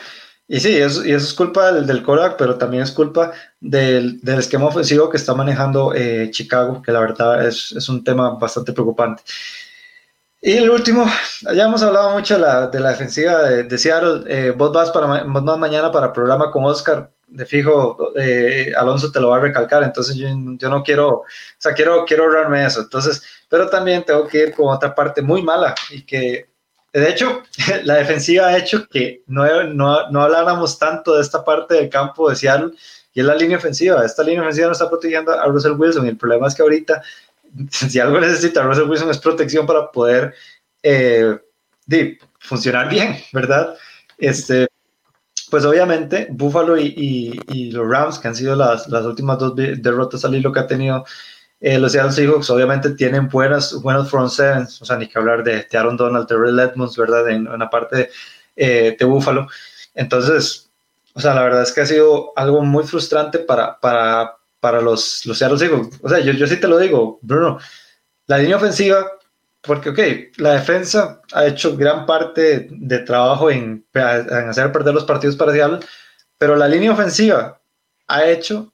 Y sí, eso, y eso es culpa del, del Kodak, pero también es culpa del, del esquema ofensivo que está manejando eh, Chicago, que la verdad es, es un tema bastante preocupante. Y el último, ya hemos hablado mucho de la, de la defensiva de, de Seattle. Eh, vos, vas para, vos vas mañana para programa con Oscar. De fijo, eh, Alonso te lo va a recalcar. Entonces yo, yo, no quiero, o sea, quiero, quiero ahorrarme eso. Entonces, pero también tengo que ir con otra parte muy mala y que, de hecho, la defensiva ha hecho que no, no, no habláramos tanto de esta parte del campo de Seattle y es la línea ofensiva. Esta línea ofensiva no está protegiendo a Russell Wilson y el problema es que ahorita si algo necesita Russell Wilson es protección para poder eh, de, funcionar bien, ¿verdad? Este, pues obviamente Buffalo y, y, los Rams, que han sido las, las últimas dos derrotas al hilo que ha tenido eh, los Seattle Seahawks, obviamente tienen buenas, buenos front sevens, o sea, ni que hablar de, Aaron Donald, Red Edmonds, ¿verdad? En, en la parte eh, de Buffalo. Entonces, o sea, la verdad es que ha sido algo muy frustrante para, para, para los, los Seattle Seahawks. O sea, yo, yo sí te lo digo, Bruno, la línea ofensiva, porque, ok, la defensa ha hecho gran parte de trabajo en, hacer perder los partidos para Seattle, pero la línea ofensiva ha hecho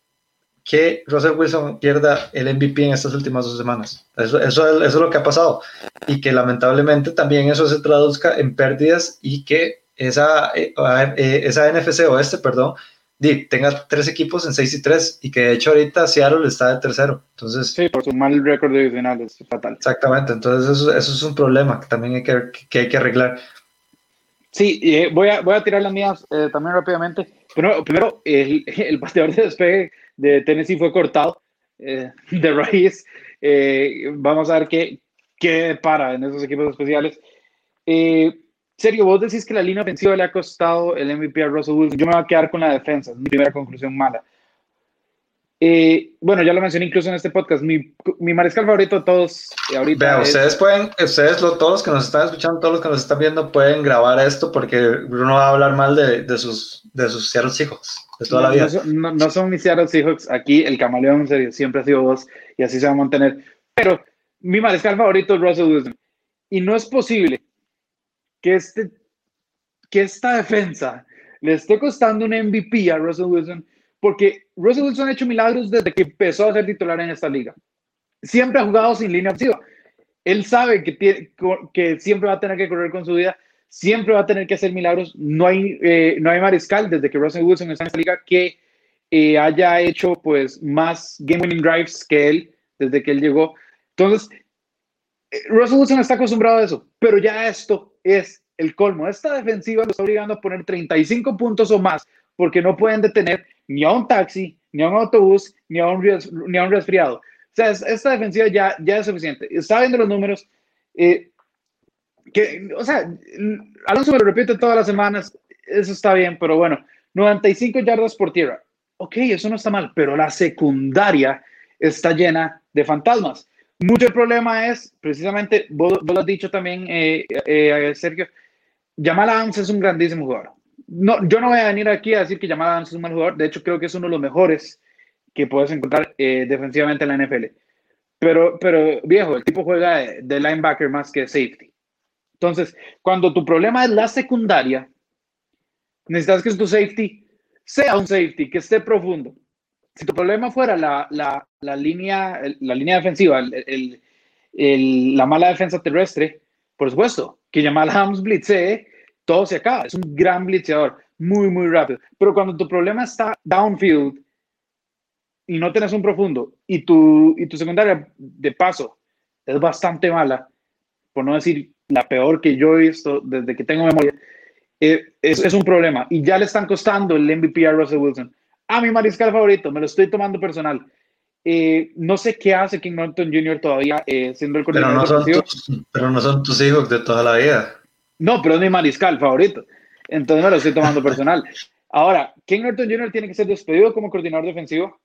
que Russell Wilson pierda el MVP en estas últimas dos semanas. Eso, eso, eso, es lo que ha pasado. Y que lamentablemente también eso se traduzca en pérdidas y que esa, eh, eh, esa NFC oeste, perdón, tenga tres equipos en 6 y 3 y que de hecho ahorita Seattle está de tercero. Entonces, sí, por su mal récord divisional es fatal. Exactamente, entonces eso, eso, es un problema que también hay que, que hay que arreglar. Sí, eh, voy, a, voy a tirar las mías eh, también rápidamente. Primero, primero el, el bateador de despegue de Tennessee fue cortado eh, de raíz. Eh, vamos a ver qué, qué para en esos equipos especiales. Eh, serio, vos decís que la línea ofensiva le ha costado el MVP a Russell Wilson. Yo me voy a quedar con la defensa, es mi primera conclusión mala. Eh, bueno, ya lo mencioné incluso en este podcast. Mi, mi mariscal favorito de todos eh, ahorita. Vea, es... ustedes pueden, ustedes, lo, todos los que nos están escuchando, todos los que nos están viendo, pueden grabar esto porque Bruno va a hablar mal de, de sus, de sus Seattle Seahawks de toda no, la vida. No, no, son mis Seattle Seahawks. Aquí el camaleón serio, siempre ha sido vos y así se va a mantener. Pero mi mariscal favorito es Russell Wilson. Y no es posible que, este, que esta defensa le esté costando un MVP a Russell Wilson, porque Russell Wilson ha hecho milagros desde que empezó a ser titular en esta liga. Siempre ha jugado sin línea ofensiva. Él sabe que, tiene, que siempre va a tener que correr con su vida, siempre va a tener que hacer milagros. No hay, eh, no hay mariscal desde que Russell Wilson está en esta liga que eh, haya hecho pues más game winning drives que él desde que él llegó. Entonces, Russell Wilson está acostumbrado a eso, pero ya esto es el colmo. Esta defensiva lo está obligando a poner 35 puntos o más porque no pueden detener ni a un taxi, ni a un autobús, ni a un, ni un resfriado. O sea, esta defensiva ya, ya es suficiente. Está viendo los números. Eh, que, o sea, Alonso me lo repite todas las semanas. Eso está bien, pero bueno, 95 yardas por tierra. Ok, eso no está mal, pero la secundaria está llena de fantasmas. Mucho el problema es, precisamente, vos, lo has dicho también, eh, eh, Sergio, Jamal Adams es un grandísimo jugador. No, yo no voy a venir aquí a decir que Jamal Adams es un mal jugador, de hecho creo que es uno de los mejores que puedes encontrar eh, defensivamente en la NFL. Pero, pero viejo, el tipo juega de, linebacker más que safety. Entonces, cuando tu problema es la secundaria, necesitas que tu safety sea un safety, que esté profundo. Si tu problema fuera la, la, la línea, la línea defensiva, el, el, la mala defensa terrestre, por supuesto, que Jamal Adams blitze, todo se acaba. Es un gran blitzeador, muy, muy rápido. Pero cuando tu problema está downfield y no tienes un profundo y tu, y tu secundaria de paso es bastante mala, por no decir la peor que yo he visto desde que tengo memoria, eh, es, es, un problema. Y ya le están costando el MVP a Russell Wilson. A mi mariscal favorito, me lo estoy tomando personal. Eh, no sé qué hace King Norton Jr. todavía eh, siendo el coordinador. Pero no, son tus, pero no son tus hijos de toda la vida. No, pero es mi mariscal favorito. Entonces me lo estoy tomando personal. Ahora, King Norton Jr. tiene que ser despedido como coordinador defensivo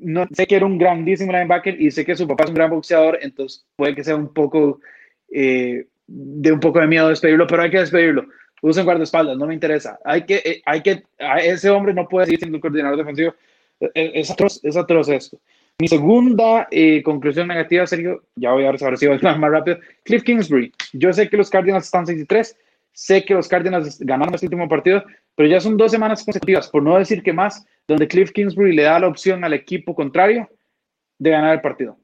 no, sé que era un grandísimo linebacker y sé que su papá es un gran boxeador, entonces puede que sea un poco eh, de un poco de miedo despedirlo, pero hay que despedirlo. Usen guardaespaldas, no me interesa. Hay que, eh, hay que, ese hombre no puede seguir siendo coordinador defensivo. Eh, es, atroz, es atroz esto. Mi segunda conclusión negativa, Sergio, ya voy a ver si más rápido. Cliff Kingsbury. Yo sé que los Cardinals están 6 y 3, sé que los Cardinals ganaron este último partido, pero ya son dos semanas consecutivas, por no decir que más, donde Cliff Kingsbury le da la opción al equipo contrario de ganar el partido.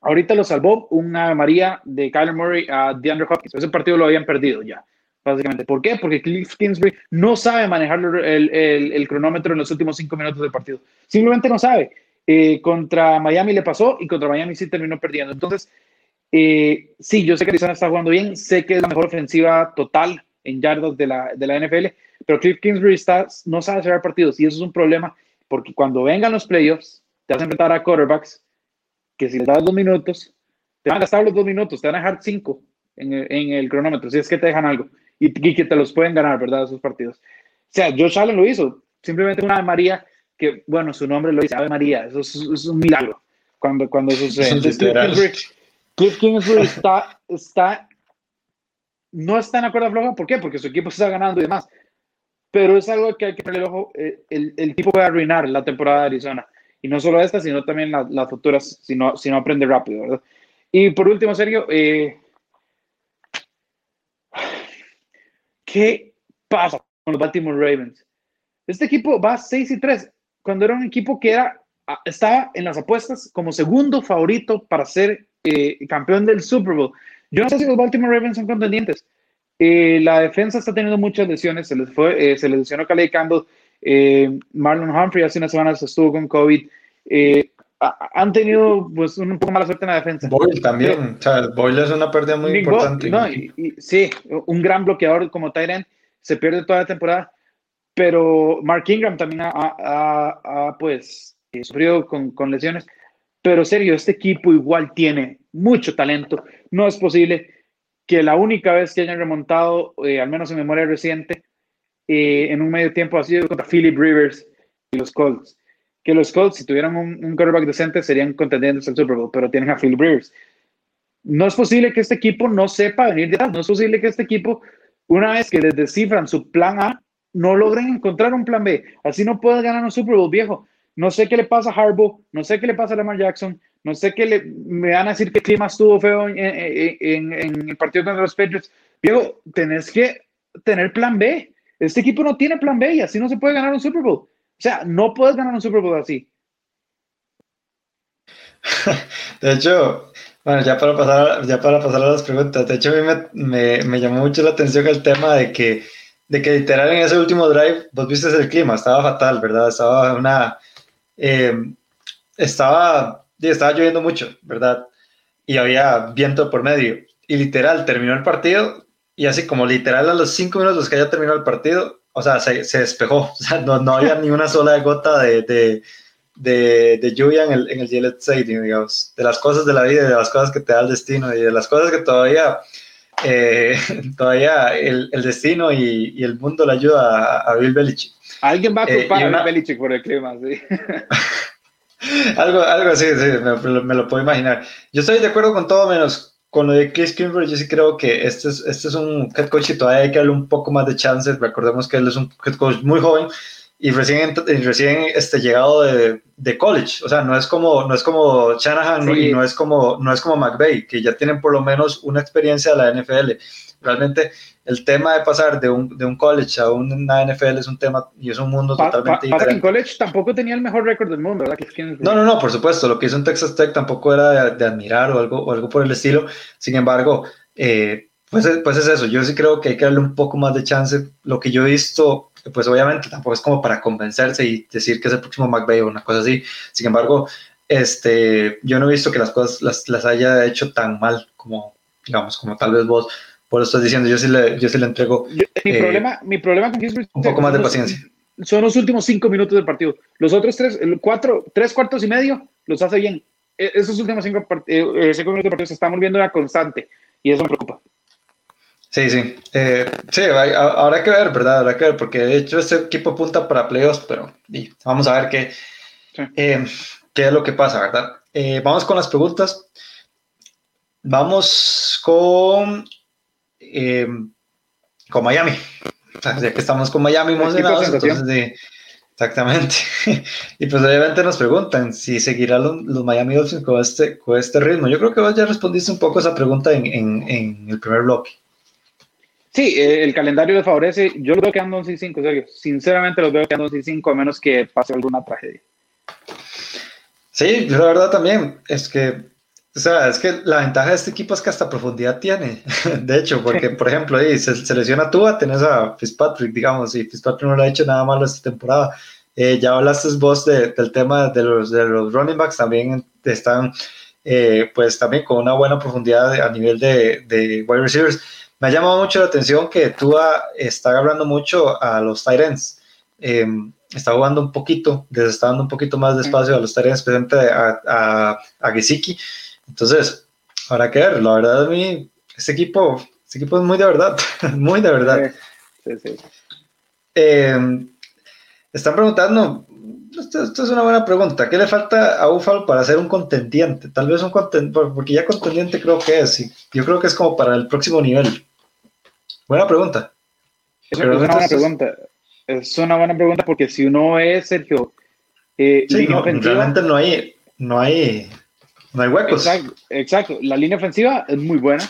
Ahorita lo salvó una María de Kyler Murray a DeAndre Hopkins. Ese partido lo habían perdido ya, básicamente. ¿Por qué? Porque Cliff Kingsbury no sabe manejar el, cronómetro en los últimos cinco minutos del partido. Simplemente no sabe. Eh, contra Miami le pasó y contra Miami sí terminó perdiendo. Entonces, eh, sí, yo sé que Arizona está jugando bien, sé que es la mejor ofensiva total en yardas de la, de la NFL, pero Cliff Kingsbury está, no sabe cerrar partidos y eso es un problema porque cuando vengan los playoffs te vas a enfrentar a quarterbacks que si les das dos minutos, te van a gastar los dos minutos, te van a dejar cinco en en el cronómetro, si es que te dejan algo y, que te los pueden ganar, ¿verdad? Esos partidos. O sea, Josh Allen lo hizo, simplemente una Ave María que, bueno, su nombre lo dice, Ave María, eso es, un milagro cuando, cuando sucede. Cliff Kingsbury está, está, no está en la cuerda floja, ¿por qué? Porque su equipo está ganando y demás. Pero es algo que hay que ponerle el ojo. Eh, el, el, tipo puede arruinar la temporada de Arizona. Y no solo esta, sino también las futuras, si no, si no aprende rápido, ¿verdad? Y por último, Sergio, eh, ¿qué pasa con los Baltimore Ravens? Este equipo va 6 y 3, cuando era un equipo que era, estaba en las apuestas como segundo favorito para ser eh, campeón del Super Bowl. Yo no sé si los Baltimore Ravens son contendientes. Eh, la defensa está teniendo muchas lesiones. Se les, fue, eh, se les lesionó Calais Campbell. Marlon Humphrey hace unas semanas estuvo con COVID. Han tenido pues, un poco mala suerte en la defensa. Boyle también. Boyle es una pérdida muy importante. no, sí, un gran bloqueador como Tyrant. Se pierde toda la temporada. Pero Mark Ingram también ha, ha pues, sufrido con, con lesiones. Pero serio, este equipo igual tiene mucho talento. No es posible que la única vez que hayan remontado, eh, al menos en memoria reciente, eh, en un medio tiempo ha sido contra Philip Rivers y los Colts. Que los Colts, si tuvieran un, un quarterback decente, serían contendientes al Super Bowl, pero tienen a Philip Rivers. No es posible que este equipo no sepa venir de atrás. No es posible que este equipo, una vez que les descifran su plan A, no logren encontrar un plan B. Así no puedes ganar un Super Bowl, viejo. No sé qué le pasa a Harbaugh, no sé qué le pasa a Lamar Jackson, no sé qué le, me van a decir que clima estuvo feo en, el partido contra los Patriots. Diego, tenés que tener plan B. Este equipo no tiene plan B y así no se puede ganar un Super Bowl. O sea, no puedes ganar un Super Bowl así. De hecho, bueno, ya para pasar, ya para pasar a las preguntas, de hecho a mí me, me, me llamó mucho la atención el tema de que, de que literal en ese último drive, vos viste el clima, estaba fatal, ¿verdad? Estaba una, eh, estaba, estaba lloviendo mucho, ¿verdad? Y había viento por medio. Y literal, terminó el partido y así como literal a los cinco minutos que ya terminó el partido, o sea, se, se despejó. O sea, no, no había ni una sola gota de, de, de, de, lluvia en el, en el Gillette Stadium, digamos. De las cosas de la vida, de las cosas que te da el destino y de las cosas que todavía, eh, todavía el, el destino y, y, el mundo le ayuda a, a Bill Belichick. Alguien va a eh, culpar a Belichick por el clima, sí. algo, algo así, sí, me, lo puedo imaginar. Yo estoy de acuerdo con todo menos con lo de Chris Kimber. Yo sí creo que este es, este es un head coach y todavía hay que darle un poco más de chances. Recordemos que él es un head coach muy joven y recién, recién este, llegado de, de, college. O sea, no es como, no es como Shanahan y no es como, no es como McVay, que ya tienen por lo menos una experiencia de la NFL. Realmente el tema de pasar de un, de un college a una NFL es un tema y es un mundo totalmente diferente. En college tampoco tenía el mejor récord del mundo, ¿verdad? No, no, no, por supuesto. Lo que hizo en Texas Tech tampoco era de, admirar o algo, o algo por el estilo. Sin embargo, eh, pues, pues es eso. Yo sí creo que hay que darle un poco más de chance. Lo que yo he visto, pues obviamente tampoco es como para convencerse y decir que es el próximo McVay o una cosa así. Sin embargo, este, yo no he visto que las cosas las, las haya hecho tan mal como, digamos, como tal vez vos por eso estoy diciendo, yo sí le, yo sí le entrego. mi, eh, problema, mi problema con Kingsbury un poco más de paciencia. Son los últimos cinco minutos del partido. Los otros tres, cuatro, tres cuartos y medio los hace bien. E, esos últimos cinco, eh, eh, cinco minutos del partido se están volviendo una constante y eso me preocupa. Sí, sí. sí, habrá que ver, ¿verdad? Habrá que ver, porque de hecho este equipo apunta para playoffs, pero vamos a ver qué, qué es lo que pasa, ¿verdad? vamos con las preguntas. Vamos con eh, con Miami. ya que estamos con Miami emocionados, entonces, exactamente. y pues obviamente nos preguntan si seguirá los, Miami Dolphins con este, con este ritmo. Yo creo que vos ya respondiste un poco a esa pregunta en, en, el primer bloque. Sí, eh, el calendario les favorece. Yo los veo quedando 11 y 5, serio. Sinceramente los veo quedando 11 y 5, a menos que pase alguna tragedia. Sí, la verdad también. Es que o sea, es que la ventaja de este equipo es que hasta profundidad tiene. De hecho, porque, por ejemplo, ahí se selecciona Tua, tenés a Fitzpatrick, digamos, y Fitzpatrick no le ha hecho nada malo esta temporada. Eh, ya hablaste vos del tema de los, de los running backs, también están, eh, pues, también con una buena profundidad a nivel de, de wide receivers. Me ha llamado mucho la atención que Tua está agarrando mucho a los tight ends. Em, está jugando un poquito, les está dando un poquito más de espacio a los tight ends, especialmente a, a, a Gesicki entonces, habrá que ver. La verdad, a mí, este equipo, este equipo es muy de verdad, muy de verdad. Sí, sí. Eh, están preguntando, esto, es una buena pregunta, ¿qué le falta a Ufalo para ser un contendiente? Tal vez un contendiente, porque ya contendiente creo que es, y yo creo que es como para el próximo nivel. Buena pregunta. Es, una buena pregunta. Es una buena pregunta porque si uno es Sergio, eh, realmente no hay, no hay no hay huecos. Exacto, La línea ofensiva es muy buena.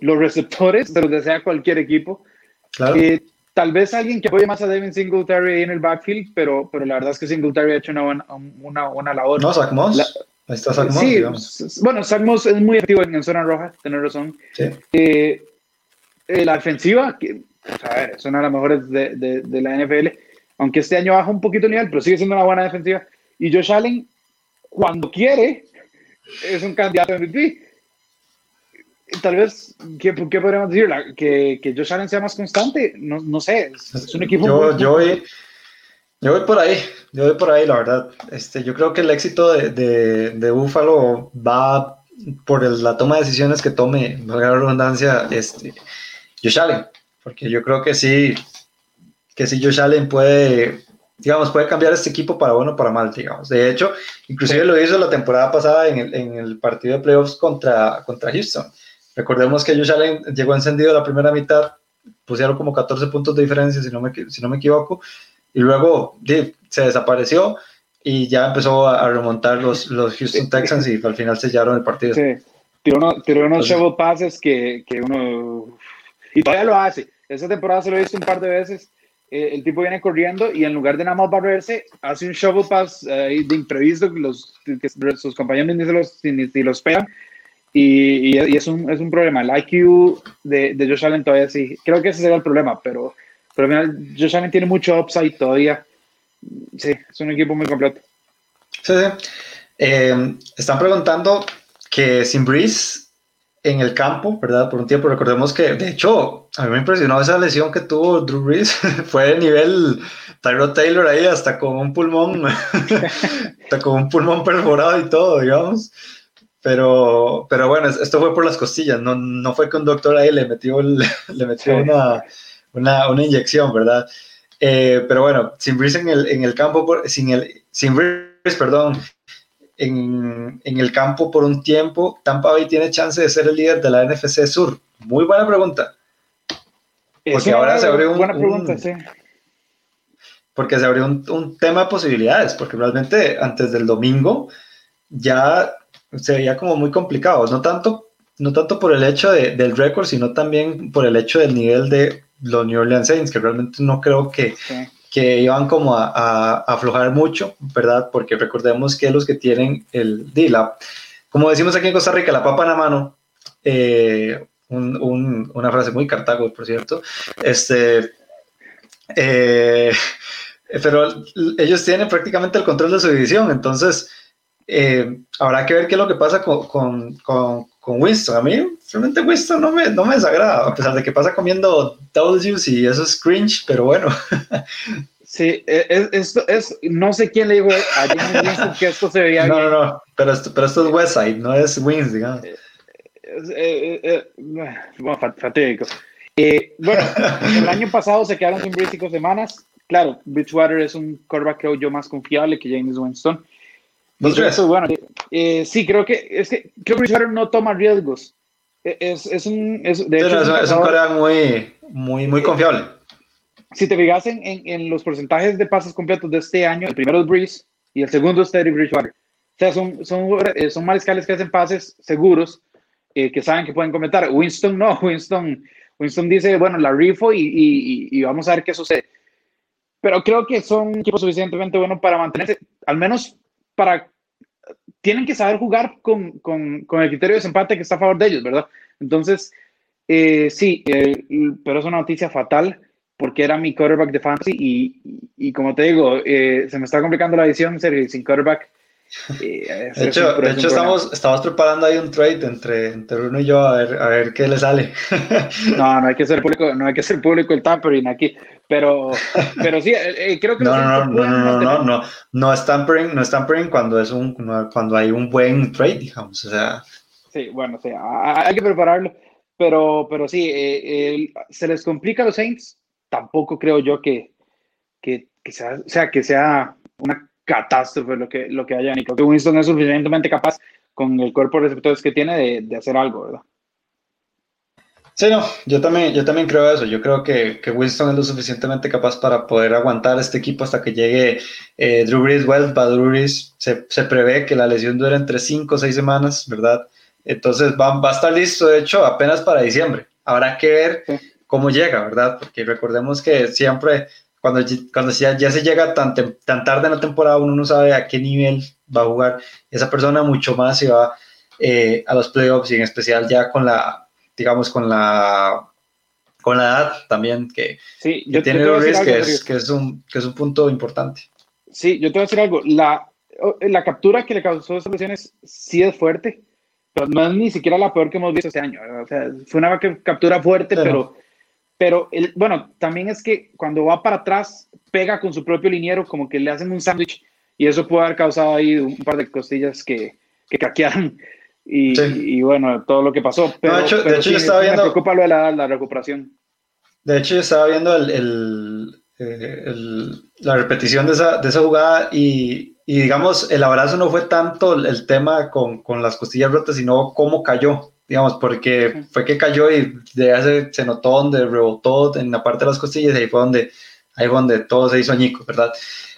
Los receptores se los desea cualquier equipo. Claro. Eh, tal vez alguien que apoye más a Devin Singletary en el backfield, pero, pero la verdad es que Singletary ha hecho una buena, una, buena labor. No, Zach Moss. Ahí está Zach Moss, sí, Bueno, Zach Moss es muy activo en, zona roja, tener razón. Sí. Eh, eh, la defensiva, que, a ver, es una de las mejores de, de, de, la NFL, aunque este año baja un poquito el nivel, pero sigue siendo una buena defensiva. Y Josh Allen, cuando quiere, es un candidato MVP. Tal vez, ¿qué, qué podríamos decir? que, que Josh Allen sea más constante. No, no sé, es, un equipo. Yo, yo, voy, yo voy por ahí, yo voy por ahí, la verdad. Este, yo creo que el éxito de, de, de Buffalo va por la toma de decisiones que tome, valga la redundancia, este, Josh Allen. Porque yo creo que sí, que sí Josh Allen puede digamos, puede cambiar este equipo para bueno o para mal, digamos. De hecho, inclusive lo hizo la temporada pasada en el, en el partido de playoffs contra, contra Houston. Recordemos que Josh Allen llegó encendido la primera mitad, pusieron como 14 puntos de diferencia, si no me, si no me equivoco, y luego se desapareció y ya empezó a, remontar los, los Houston Texans y al final sellaron el partido. Sí, tiró, unos shovel passes que, que uno... Y todavía lo hace. Esa temporada se lo he visto un par de veces eh, el tipo viene corriendo y en lugar de nada más barrerse, hace un shovel pass eh, de imprevisto los, que sus compañeros ni, se los, ni, los pegan. Y, y, es, un, es, un, problema. El IQ de, de, Josh Allen todavía sí. Creo que ese sería el problema, pero, pero mira, Josh Allen tiene mucho upside todavía. Sí, es un equipo muy completo. Sí, sí. Eh, están preguntando que sin Breeze en el campo, ¿verdad? Por un tiempo, recordemos que, de hecho, a mí me impresionó esa lesión que tuvo Drew Brees, fue de nivel Tyrod Taylor ahí, hasta con un pulmón, hasta con un pulmón perforado y todo, digamos. Pero, pero bueno, esto fue por las costillas, no, no fue que un doctor ahí le metió, le metió una, una, una, inyección, ¿verdad? Eh, pero bueno, sin Brees en el, en el campo, sin, el, sin Brees, perdón, en, en, el campo por un tiempo, Tampa Bay tiene chance de ser el líder de la NFC Sur? Muy buena pregunta. Porque ahora se abrió un, buena pregunta, sí. Porque se abrió un, un, tema de posibilidades, porque realmente antes del domingo ya se veía como muy complicado, no tanto, no tanto por el hecho de, del récord, sino también por el hecho del nivel de los New Orleans Saints, que realmente no creo que, que iban como a, aflojar mucho, ¿verdad? Porque recordemos que los que tienen el DILAP, como decimos aquí en Costa Rica, la papa en la mano, eh, un, una frase muy cartago, por cierto, este, eh, pero ellos tienen prácticamente el control de su división, entonces eh, habrá que ver qué es lo que pasa con, con, con, Winston. A mí realmente Winston no me, no me desagrada, a pesar de que pasa comiendo W's y eso es cringe, pero bueno. Sí, e, es, esto es, no sé quién le dijo a James Winston que esto se veía no, bien. No, no, pero esto, pero esto es Westside, no es Wins, digamos. Eh, eh, eh, bueno, fatídico. bueno, el año pasado se quedaron sin cinco semanas. Claro, Bridgewater es un quarterback creo yo más confiable que James Winston. Eso, bueno, sí, creo que es que creo que Bridgewater no toma riesgos. E, es, es un, es, de hecho, es, un quarterback muy, muy, muy confiable si te fijas en, en, los porcentajes de pases completos de este año, el primero es Breeze y el segundo es Teddy Bridgewater. O sea, son, son, eh, son mariscales que hacen pases seguros, eh, que saben que pueden comentar. Winston no, Winston, Winston dice, bueno, la rifo y, y, y, vamos a ver qué sucede. Pero creo que son equipos suficientemente buenos para mantenerse, al menos para... Tienen que saber jugar con, con, con el criterio de desempate que está a favor de ellos, ¿verdad? Entonces, eh, sí, pero es una noticia fatal porque era mi quarterback de fantasy y, y, como te digo, eh, se me está complicando la edición sin quarterback. Eh, de hecho, de hecho estamos, estamos preparando ahí un trade entre, entre uno y yo a ver, a ver qué le sale. no, no hay que ser público, no hay que ser público el tampering aquí, pero, pero sí, eh, creo que no, no, no, no, no, no, no, es tampering, no es tampering cuando es un, cuando hay un buen trade, digamos, o sea. Sí, bueno, sí, hay que prepararlo, pero, pero sí, se les complica a los Saints tampoco creo yo que, que, sea, sea, que sea una catástrofe lo que, lo que haya. Y creo que Winston es suficientemente capaz con el cuerpo de receptores que tiene de, de, hacer algo, ¿verdad? Sí, no, yo también, yo también creo eso. Yo creo que, que Winston es lo suficientemente capaz para poder aguantar este equipo hasta que llegue eh, Drew Brees. Well, Drew Brees se, se, prevé que la lesión dure entre 5 o 6 semanas, ¿verdad? Entonces va, va, a estar listo, de hecho, apenas para diciembre. Habrá que ver cómo llega, ¿verdad? Porque recordemos que siempre, cuando, cuando ya, ya se llega tan, tan tarde en la temporada, uno no sabe a qué nivel va a jugar esa persona, mucho más si va eh, a los playoffs y en especial ya con la, digamos, con la con la edad también que, sí, yo, tiene yo que, es, que, es un, que es un punto importante. Sí, yo te voy a decir algo, la, la captura que le causó esas lesiones sí es fuerte, pero no es ni siquiera la peor que hemos visto este año. O sea, fue una captura fuerte, pero pero el, bueno, también es que cuando va para atrás, pega con su propio liniero, como que le hacen un sándwich, y eso puede haber causado ahí un par de costillas que, que caquearon. Y, y, bueno, todo lo que pasó. Pero, de hecho, de hecho yo estaba viendo. Preocupa lo de la, la, recuperación. De hecho, yo estaba viendo el, el, eh, el, la repetición de esa, de esa jugada y, y, digamos, el abrazo no fue tanto el tema con, con las costillas rotas, sino cómo cayó digamos, porque fue que cayó y de hace, se notó donde rebotó en la parte de las costillas y ahí fue donde, ahí fue donde todo se hizo añico, ¿verdad?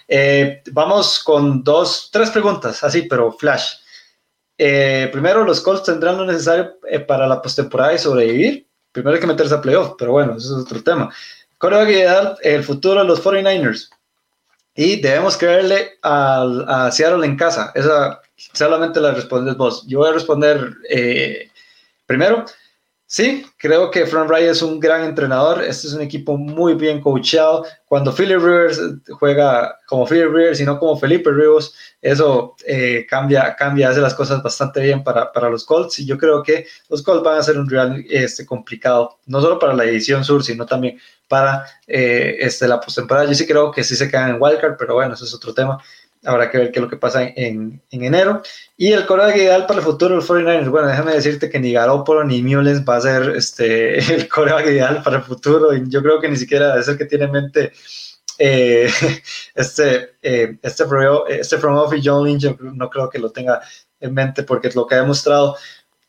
Eh, vamos con dos, tres preguntas, así, pero flash. Eh, primero, los Colts tendrán lo necesario eh, para la postemporada y sobrevivir. Primero hay que meterse a playoff, pero bueno, eso es otro tema. ¿Cuál va el futuro de los 49ers? Y debemos creerle a, a Seattle en casa. Esa solamente la respondes vos. Yo voy a responder Primero, sí, creo que Frank Wright es un gran entrenador. Este es un equipo muy bien coachado. Cuando Philip Rivers juega como Philip Rivers y no como Felipe Rivers, eso eh, cambia, cambia, hace las cosas bastante bien para, para, los Colts. Y yo creo que los Colts van a ser un real este, complicado, no solo para la edición sur, sino también para eh, este, la postemporada. Yo sí creo que sí se quedan en wildcard, pero bueno, eso es otro tema habrá que ver qué es lo que pasa en, en enero. Y el coreback ideal para el futuro los 49ers, bueno, déjame decirte que ni Garoppolo ni Mullens va a ser este, el coreback ideal para el futuro. Y yo creo que ni siquiera es el que tiene en mente eh, este, eh, este, este front office John Lynch no creo que lo tenga en mente porque lo que ha demostrado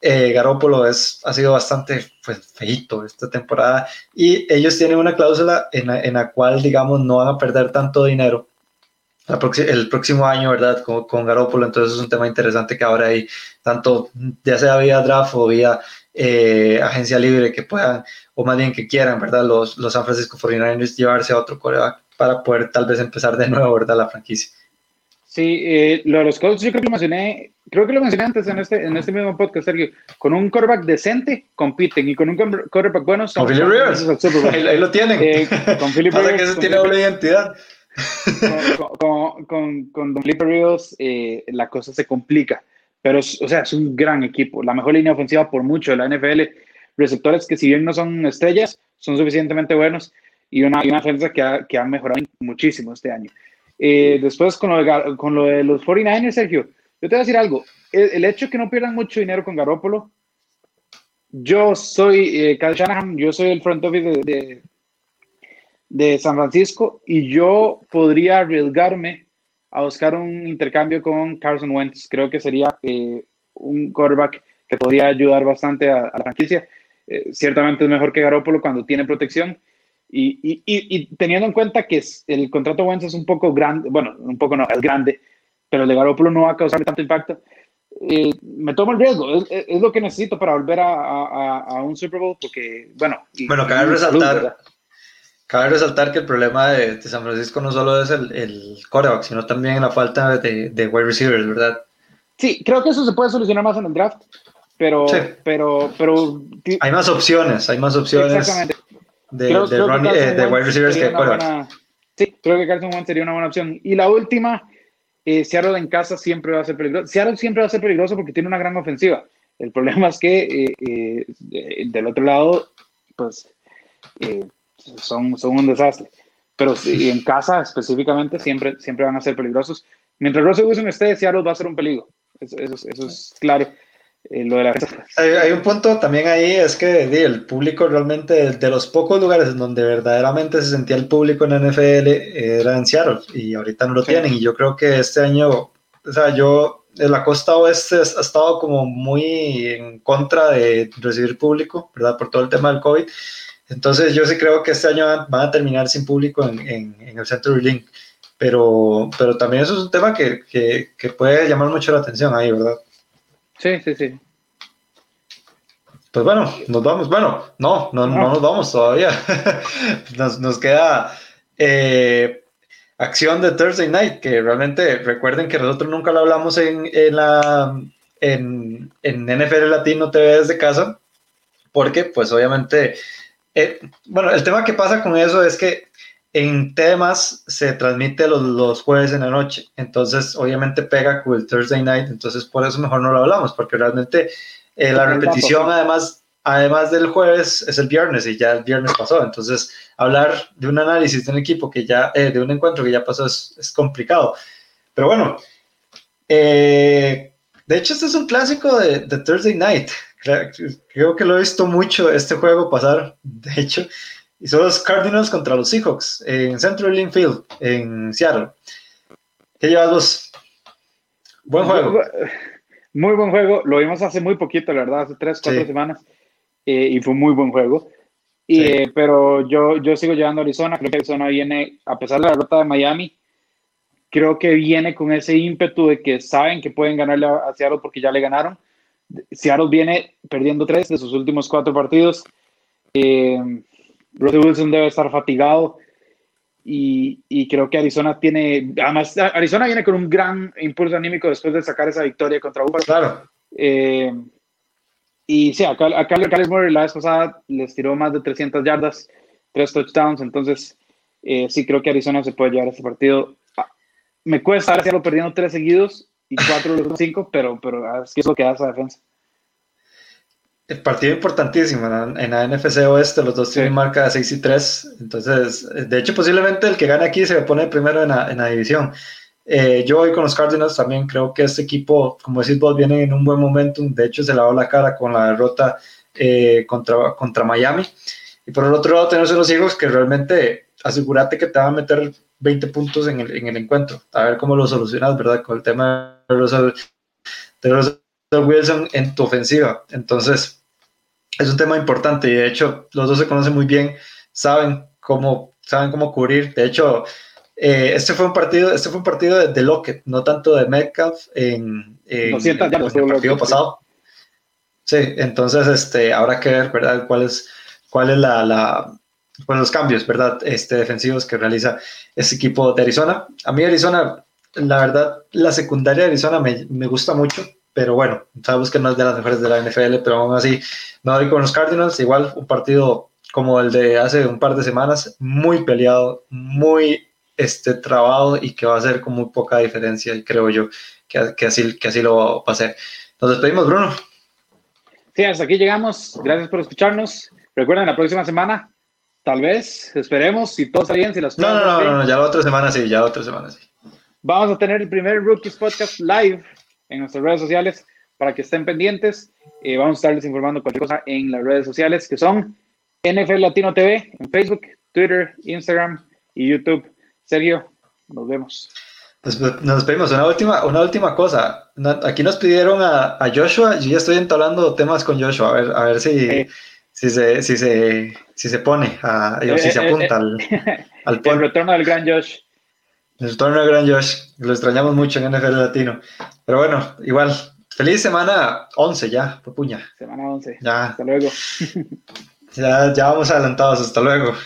eh, Garópolo es, ha sido bastante pues, feito esta temporada y ellos tienen una cláusula en la, en la cual, digamos, no van a perder tanto dinero el próximo año, ¿verdad? Con, con Garópolo, entonces es un tema interesante que ahora hay tanto, ya sea vía draft o vía eh, agencia libre que puedan, o más bien que quieran, ¿verdad? Los, los San Francisco 49ers llevarse a otro coreback para poder tal vez empezar de nuevo, ¿verdad? La franquicia. Sí, eh, lo de los Colts yo creo que lo mencioné, creo que lo mencioné antes en este, en este mismo podcast, Sergio. Con un quarterback decente compiten y con un quarterback bueno son, Con Philip Rivers. Ahí, lo tienen. Eh, con Philip Rivers. que ese tiene doble identidad. Con, con, con, Rivers eh, la cosa se complica, pero o sea, es un gran equipo, la mejor línea ofensiva por mucho de la NFL, receptores que si bien no son estrellas, son suficientemente buenos. Y una, una defensa que ha, que ha mejorado muchísimo este año. Eh, después con lo, de, con lo de los 49ers, Sergio, yo te voy a decir algo, el, hecho que no pierdan mucho dinero con Garópolo, yo soy eh, yo soy el front office de de San Francisco y yo podría arriesgarme a buscar un intercambio con Carson Wentz. Creo que sería eh, un quarterback que podría ayudar bastante a, la franquicia. Eh, ciertamente es mejor que Garoppolo cuando tiene protección. Y, y, y, teniendo en cuenta que el contrato Wentz es un poco grande, bueno, un poco no, es grande, pero el de Garoppolo no va a causar tanto impacto. Eh, me tomo el riesgo, es, es, lo que necesito para volver a, a, a un Super Bowl, porque, bueno. bueno, cabe resaltar, Cabe resaltar que el problema de, San Francisco no solo es el, el coreback, sino también la falta de, de, wide receivers, ¿verdad? Sí, creo que eso se puede solucionar más en el draft, pero... pero, pero hay más opciones, hay más opciones de, de, eh, wide receivers que coreback. Sí, creo que Carson Wentz sería una buena opción. Y la última, eh, Seattle en casa siempre va a ser peligroso. Seattle siempre va a ser peligroso porque tiene una gran ofensiva. El problema es que eh, eh del otro lado, pues son, son un desastre. Pero si en casa específicamente siempre, siempre van a ser peligrosos. Mientras Russell Wilson esté, Seattle va a ser un peligro. Eso, eso, eso es claro. Eh, lo de la... hay, hay, un punto también ahí, es que el público realmente, de los pocos lugares en donde verdaderamente se sentía el público en la NFL, era en Seattle, y ahorita no lo tienen. Y yo creo que este año, o sea, yo, en la costa oeste ha estado como muy en contra de recibir público, ¿verdad? Por todo el tema del COVID. Entonces yo sí creo que este año van a terminar sin público en, en, el Centro Link, pero, pero también eso es un tema que, que, que, puede llamar mucho la atención ahí, ¿verdad? Sí, sí, sí. Pues bueno, nos vamos. Bueno, no, no, no, nos vamos todavía. nos, nos, queda eh, acción de Thursday Night, que realmente recuerden que nosotros nunca lo hablamos en, en la en, en NFL Latino TV desde casa, porque pues obviamente eh, bueno, el tema que pasa con eso es que en temas se transmite los, los, jueves en la noche, entonces obviamente pega con el Thursday night, entonces por eso mejor no lo hablamos, porque realmente eh, la repetición además, además del jueves es el viernes y ya el viernes pasó, entonces hablar de un análisis de un equipo que ya, eh, de un encuentro que ya pasó es, es complicado, pero bueno, de hecho este es un clásico de, de Thursday night, Creo que lo he visto mucho este juego pasar, de hecho, y son los Cardinals contra los Seahawks en Central Link Field, en Seattle. ¿Qué llevas vos? Buen juego. Muy buen juego. Lo vimos hace muy poquito, la verdad, hace tres, cuatro semanas. Eh, y fue muy buen juego. Y, eh, pero yo, yo sigo llevando a Arizona. Creo que Arizona viene, a pesar de la derrota de Miami, creo que viene con ese ímpetu de que saben que pueden ganarle a Seattle porque ya le ganaron Seattle viene perdiendo tres de sus últimos cuatro partidos. Eh, Wilson debe estar fatigado y, y, creo que Arizona tiene, además Arizona viene con un gran impulso anímico después de sacar esa victoria contra Buffalo. Claro. Eh, y sí, acá, acá Carlos Murray la vez pasada les tiró más de 300 yardas, tres touchdowns, entonces eh, sí creo que Arizona se puede llevar a este partido. Ah, me cuesta ahora perdiendo tres seguidos, y cuatro los cinco, pero, pero es lo que hace esa defensa. El partido importantísimo en la NFC Oeste, los dos tienen marca de 6 y 3, entonces, de hecho, posiblemente el que gane aquí se pone primero en la, en la división. Eh, yo voy con los Cardinals también, creo que este equipo, como decís vos, viene en un buen momento, de hecho se lavó la cara con la derrota eh, contra, contra Miami. Y por el otro lado tenemos los hijos que realmente asegúrate que te van a meter 20 puntos en el, en el encuentro. A ver cómo lo solucionas, ¿verdad? Con el tema de Russell, Wilson en tu ofensiva. Entonces, es un tema importante y de hecho los dos se conocen muy bien, saben cómo, saben cómo cubrir. De hecho, eh, este fue un partido, este fue un partido de, de Lockett, no tanto de Metcalf en, en, el partido pasado. Sí, entonces este, habrá que ver, ¿verdad? ¿Cuál es, cuál es la, la pues los cambios, ¿verdad? Este, defensivos que realiza ese equipo de Arizona. A mí Arizona, la verdad, la secundaria de Arizona me, me gusta mucho, pero bueno, sabemos que no es de las mejores de la NFL, pero aún así me voy con los Cardinals, igual un partido como el de hace un par de semanas, muy peleado, muy este, trabado y que va a ser con muy poca diferencia, y creo yo que, que, así, que así lo va a hacer. Nos despedimos, Bruno. Sí, hasta aquí llegamos. Gracias por escucharnos. Recuerden, la próxima semana, tal vez, esperemos, si todo está bien, si las No, no, no, no, ya la otra semana sí, ya la otra semana sí. Vamos a tener el primer Rookies Podcast live en nuestras redes sociales para que estén pendientes. Eh, vamos a estarles informando cualquier cosa en las redes sociales que son NFL Latino TV en Facebook, Twitter, Instagram y YouTube. Sergio, nos vemos. Pues, pues, nos despedimos. Una última, una última cosa. Aquí nos pidieron a, Joshua. Yo ya estoy entablando temas con Joshua. A ver, a ver si, si, se, si, se, si se pone, a, si se eh, eh, apunta al, al El retorno del gran Josh. El retorno del gran Josh. Lo extrañamos mucho en NFL Latino. Pero bueno, igual. Feliz semana 11 ya, puña. Semana 11. Ya. Hasta luego. ya, ya vamos adelantados. Hasta luego.